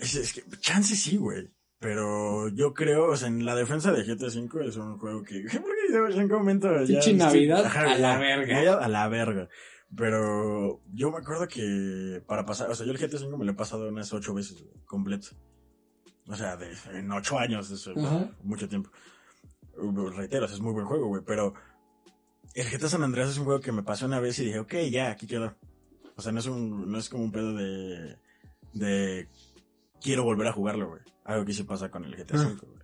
Es, es que, chance sí, güey. Pero yo creo, o sea, en la defensa de GTA V es un juego que. Porque yo en qué momento. Pinche Navidad Ajá, a la verga. ya a la verga. Pero yo me acuerdo que para pasar, o sea, yo el GTA V me lo he pasado unas ocho veces, güey, completo. O sea, de, en ocho años, eso, Ajá. mucho tiempo. Reitero, es muy buen juego, güey, pero el GTA San Andreas es un juego que me pasó una vez y dije, ok, ya, aquí quedó. O sea, no es un, no es como un pedo de, de quiero volver a jugarlo, güey. Algo que sí pasa con el GTA Ah. V, güey.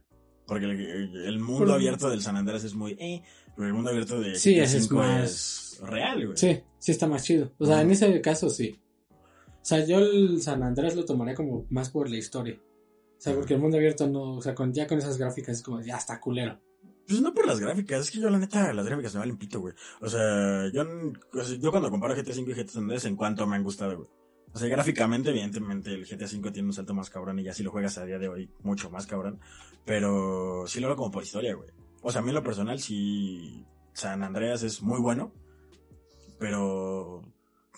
Porque el, mundo abierto del San Andreas es muy, eh, pero el mundo abierto de Sí, GTA ese es V más- es real, güey. Sí, sí está más chido. O sea, en ese caso sí. O sea, yo el San Andrés lo tomaría como más por la historia. O sea, porque el mundo abierto no, o sea, con, ya con esas gráficas es como, ya está culero. Pues no por las gráficas, es que yo la neta, las gráficas me valen pito, güey. O sea, yo, yo cuando comparo GTA V y GTA San Andreas, en cuanto me han gustado, güey. O sea, gráficamente, evidentemente, el GTA V tiene un salto más cabrón y ya si lo juegas a día de hoy, mucho más cabrón. Pero sí lo veo como por historia, güey. O sea, a mí en lo personal, sí, San Andreas es muy bueno. Pero,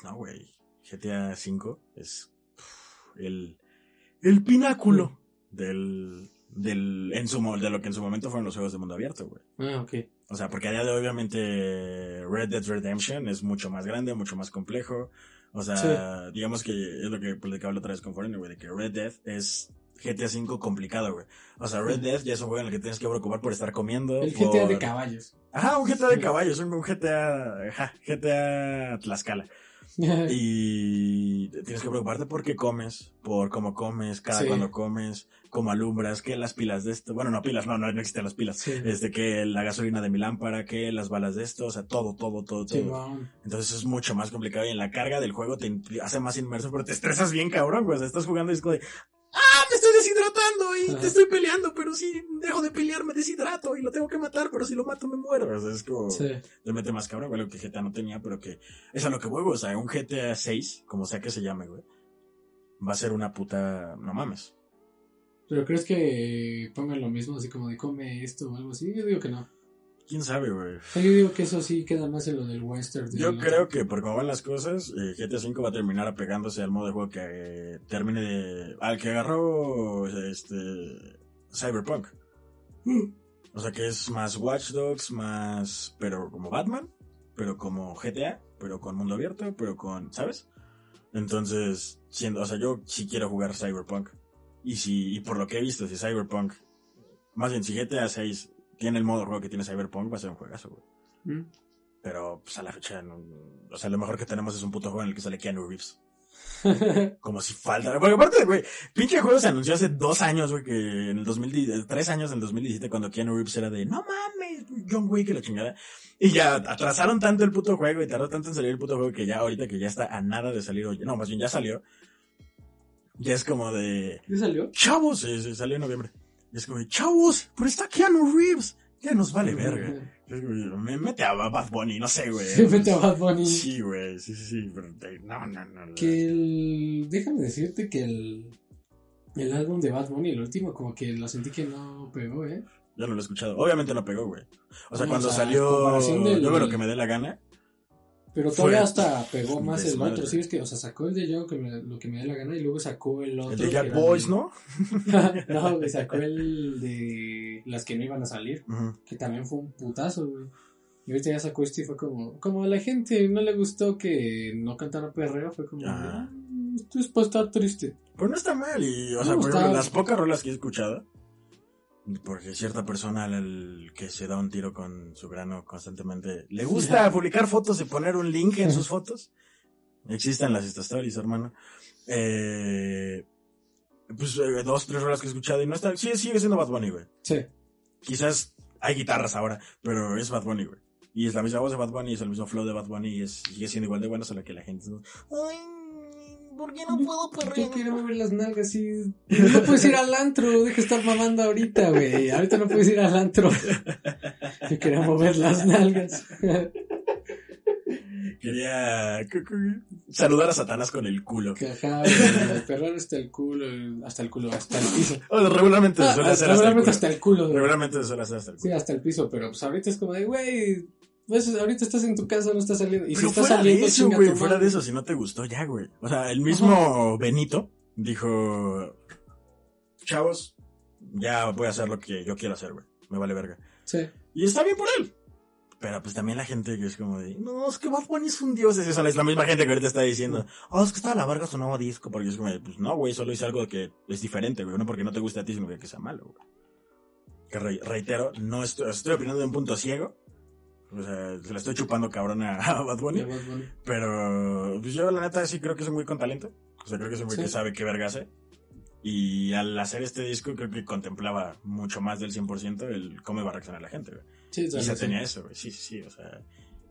no, güey. GTA V es pff, el, el pináculo del, del, en su, de lo que en su momento fueron los juegos de mundo abierto, güey. Ah, ok. O sea, porque a día de hoy, obviamente, Red Dead Redemption es mucho más grande, mucho más complejo. O sea, digamos que es lo que platicaba la otra vez con Foreigner, güey, de que Red Dead es GTA V complicado, güey. O sea, Red Dead ya es un juego en el que tienes que preocupar por estar comiendo. El GTA de caballos. Ajá, un GTA de caballos, un un GTA, ajá, GTA Tlaxcala. Y tienes que preocuparte por qué comes, por cómo comes, cada Sí. cuando comes, cómo alumbras, que las pilas de esto, bueno, no pilas, no, no, no existen las pilas. Sí. Este, que la gasolina de mi lámpara, que las balas de esto, o sea, todo, todo, todo, todo. Entonces es mucho más complicado y en la carga del juego te hace más inmerso, pero te estresas bien cabrón, sea, estás jugando y es como de, ¡ah, me estoy deshidratando y Ajá. te estoy peleando! Pero si dejo de pelear me deshidrato y lo tengo que matar, pero si lo mato me muero. O sea, es como, Sí. te mete más cabrón, güey, lo que GTA no tenía, pero que es a lo que juego. O sea, un GTA 6, como sea que se llame, güey, va a ser una puta, no mames. Pero crees que pongan lo mismo, así como de come esto o algo así. Yo digo que no. ¿Quién sabe, güey? Yo digo que eso sí queda más en lo del western. Yo creo que por cómo van las cosas, eh, GTA V va a terminar apegándose al modo de juego que eh, termine de... al que agarró este Cyberpunk. O sea que es más Watch Dogs, más... pero como Batman, pero como GTA, pero con mundo abierto, pero con... ¿sabes? Entonces, siendo, o sea, yo sí quiero jugar Cyberpunk. Y si, y por lo que he visto, si Cyberpunk, más bien si GTA 6 tiene el modo juego que tiene Cyberpunk, va a ser un juegazo, güey. ¿Mm? Pero, pues a la fecha, no- o sea, lo mejor que tenemos es un puto juego en el que sale Keanu Reeves. Como si falta. Porque aparte, güey, pinche juego se anunció hace dos años, güey, que en el 2010, tres años en el 2017, cuando Keanu Reeves era de, no mames, John Wick y la chingada. Y ya atrasaron tanto el puto juego y tardó tanto en salir el puto juego que ya ahorita que ya está a nada de salir, oye, no, más bien ya salió. Ya es como de, ¿Ya salió? chavos, sí, sí, salió en noviembre. Y es como chavos, pero está Keanu Reeves. Ya nos vale verga. Me mete a Bad Bunny, no sé, güey. Vete a Bad Bunny. Sí, güey, sí, sí, sí, pero no, no, no. Que el... Déjame decirte que el... El álbum de Bad Bunny, el último, como que lo sentí que no pegó, ¿eh? Yo no lo he escuchado. Obviamente no pegó, güey. O sea, No, cuando o sea, salió Yo veo lo que me dé la gana. Pero Fue todavía hasta pegó más el otro. Sí, es que, o sea, sacó el de yo, que me- lo que me dé la gana, y luego sacó el otro. El de Jack Boys, el- ¿no? no, güey, sacó el de las que no iban a salir, que también fue un putazo, güey. Y ahorita ya sacó este y fue como, como a la gente no le gustó que no cantara perreo, fue como, Ajá. "Ah, esto es para estar triste. Pero no está mal. Y, o sea, por ejemplo, las pocas rolas que he escuchado. Porque cierta persona al que se da un tiro con su grano constantemente le gusta publicar fotos y poner un link en sus fotos. Existen las Stories, hermano. Eh, pues eh, dos, tres horas que he escuchado y no está, sí, sigue siendo Bad Bunny, güey. Sí. Quizás hay guitarras ahora, pero es Bad Bunny, güey. Y es la misma voz de Bad Bunny, es el mismo flow de Bad Bunny y es, sigue siendo igual de bueno, solo que la gente... Ay, ¿por qué no puedo Yo quiero mover las nalgas y... No puedes ir al antro, deja de estar mamando ahorita, güey. Ahorita no puedes ir al antro. Yo quería mover las nalgas. Quería saludar a Satanás con el culo. Que ajá, güey, perrar hasta el culo, hasta el culo, hasta el piso. Oh, regularmente se suele Ah, hacer hasta el regularmente culo. hasta el culo. güey. Regularmente se suele hacer hasta el Sí, culo. hasta el piso, pero pues ahorita es como de, güey, pues, ahorita estás en tu casa, no estás saliendo. Y si Pero estás fuera saliendo, de eso, güey, fuera de eso, si no te gustó, ya, güey. O sea, el mismo Benito dijo, chavos, ya voy a hacer lo que yo quiero hacer, güey. Me vale verga. Sí. Y está bien por él. Pero pues también la gente que es como de, no, es que Bad Bunny es un dios. Es eso, es la misma gente que ahorita está diciendo, oh, es que está a la verga su nuevo disco. Porque es como, de, pues no, güey, solo hice algo que es diferente, güey. No porque no te guste a ti, sino que sea malo, güey. Que re- reitero, no estoy, estoy opinando de un punto ciego. O sea, se la estoy chupando cabrón a, a Bad Bunny. Bad Bunny. Pero pues yo la neta sí creo que es un güey con talento. O sea, creo que es un güey Sí. que sabe qué verga hace. Y al hacer este disco creo que contemplaba mucho más del 100% el cómo iba a reaccionar la gente, güey. Sí, Y se tenía eso, güey. Sí, sí, sí, o sea...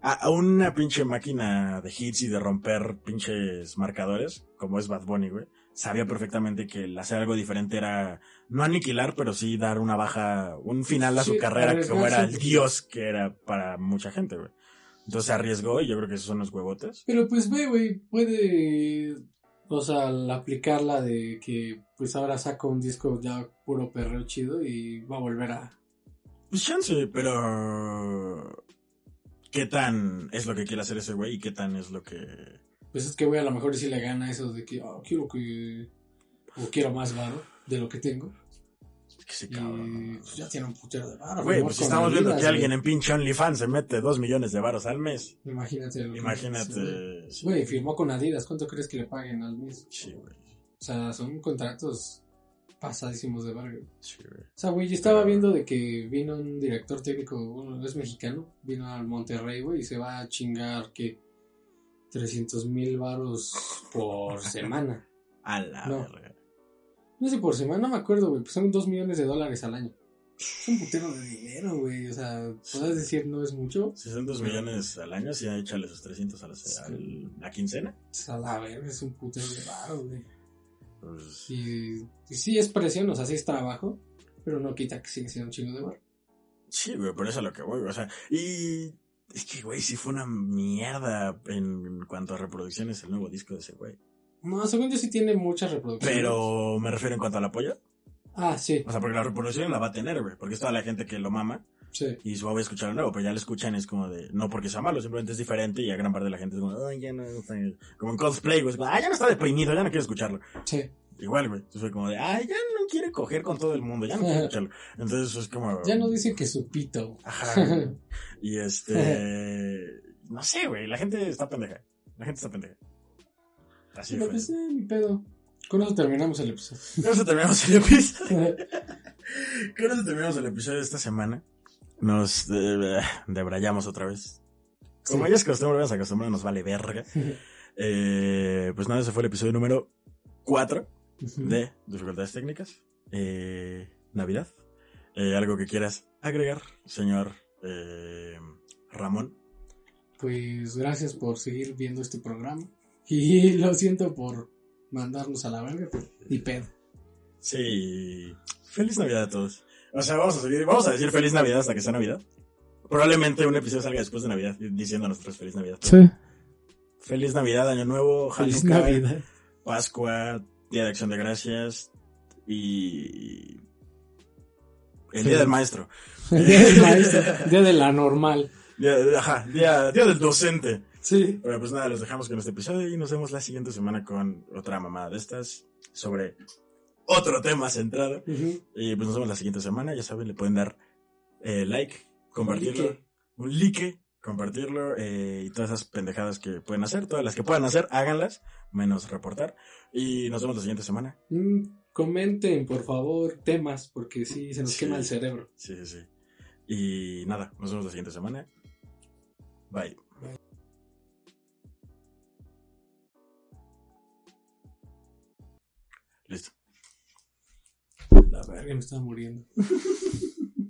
A, a una pinche máquina de hits y de romper pinches marcadores, como es Bad Bunny, güey, sabía perfectamente que el hacer algo diferente era no aniquilar, pero sí dar una baja, un final a su Sí, carrera como era el dios que era para mucha gente, güey. Entonces se arriesgó y yo creo que esos son los huevotes. Pero pues ve, güey, puede, o sea, al aplicarla de que pues ahora saca un disco ya puro perreo chido y va a volver a... Pues chance, pero... ¿Qué tan es lo que quiere hacer ese güey y qué tan es lo que... Pues es que, güey, a lo mejor sí le gana eso de que, oh, quiero que... O quiero más varo de lo que tengo. que se Y cabrón, pues, ya tiene un putero de varo. Güey, pues estamos viendo que alguien en pinche OnlyFans se mete dos millones de varos al mes. Imagínate. güey. Imagínate. sí. Güey, firmó con Adidas. ¿Cuánto crees que le paguen al mes? Sí, güey. O sea, son contratos pasadísimos de verga. Sí, güey. O sea, güey, yo estaba Pero- viendo de que vino un director técnico, bueno, es mexicano, vino al Monterrey, güey, y se va a chingar que 300 mil varos por semana. A la No. verga. No sé, por semana, no me acuerdo, güey, pues son 2 millones de dólares al año. Es un putero de dinero, güey, o sea, podrás decir no es mucho, Si son dos millones al año, sí, échale esos 300 a la, al- la quincena. pues a la verga es un putero de varo, güey. Pues, Y, y sí es presión, o sea, sí es trabajo, pero no quita que sigue siendo un chingo de varo. sí, güey, por eso es a lo que voy, o sea, y es que, güey, sí fue una mierda en cuanto a reproducciones el nuevo disco de ese güey. No, según yo sí tiene muchas reproducciones. Pero me refiero en cuanto al apoyo. Ah, sí, O sea, porque la reproducción la va a tener, güey, porque es toda la gente que lo mama sí. y su va a escuchar nuevo, pero ya lo escuchan es como de, no porque sea malo, simplemente es diferente y a gran parte de la gente es como, ay, ya no, está-". como en cosplay, güey, ah, ya no está deprimido, ya no quiero escucharlo. Sí. Igual, güey, entonces fue como de, ay, ya no quiere coger con todo el mundo, ya no quiero escucharlo. Entonces es como... Ya no dice que su pito. Ajá. Y este, no sé, güey, la gente está pendeja, la gente está pendeja. Así Pero fue. pues, eh, mi pedo. Con eso terminamos el episodio. Con eso terminamos el episodio. Con eso terminamos el episodio de esta semana. Nos eh, debrayamos otra vez. Como Sí. ya es costumbre, nos acostumbramos, nos vale verga. Eh, pues nada, ese fue el episodio número 4 de Dificultades Técnicas. Eh, Navidad. Eh, ¿Algo que quieras agregar, señor eh, Ramón? Pues gracias por seguir viendo este programa. Y lo siento por mandarnos a la verga, ni pedo. Sí. Feliz Navidad a todos. O sea, vamos a seguir, vamos a decir Feliz Navidad hasta que sea Navidad. Probablemente un episodio salga después de Navidad diciendo a nosotros Feliz Navidad. Feliz Navidad, Año Nuevo, Feliz Hanukkah, Navidad. Pascua, Día de Acción de Gracias y el Sí. Día del Maestro. El día del maestro. Día de la normal. Día, ajá, día, día del docente. Sí. Bueno, pues nada, los dejamos con este episodio y nos vemos la siguiente semana con otra mamada de estas sobre otro tema centrado. Y pues nos vemos la siguiente semana. Ya saben, le pueden dar eh, like, compartirlo, like. un like, compartirlo eh, y todas esas pendejadas que pueden hacer, todas las que puedan hacer, háganlas, menos reportar. Y nos vemos la siguiente semana. Mm, comenten, por favor, temas, porque sí, se nos quema el cerebro. Sí, sí, sí. Y nada, nos vemos la siguiente semana. Bye. Bye. Listo. La verga me estaba muriendo.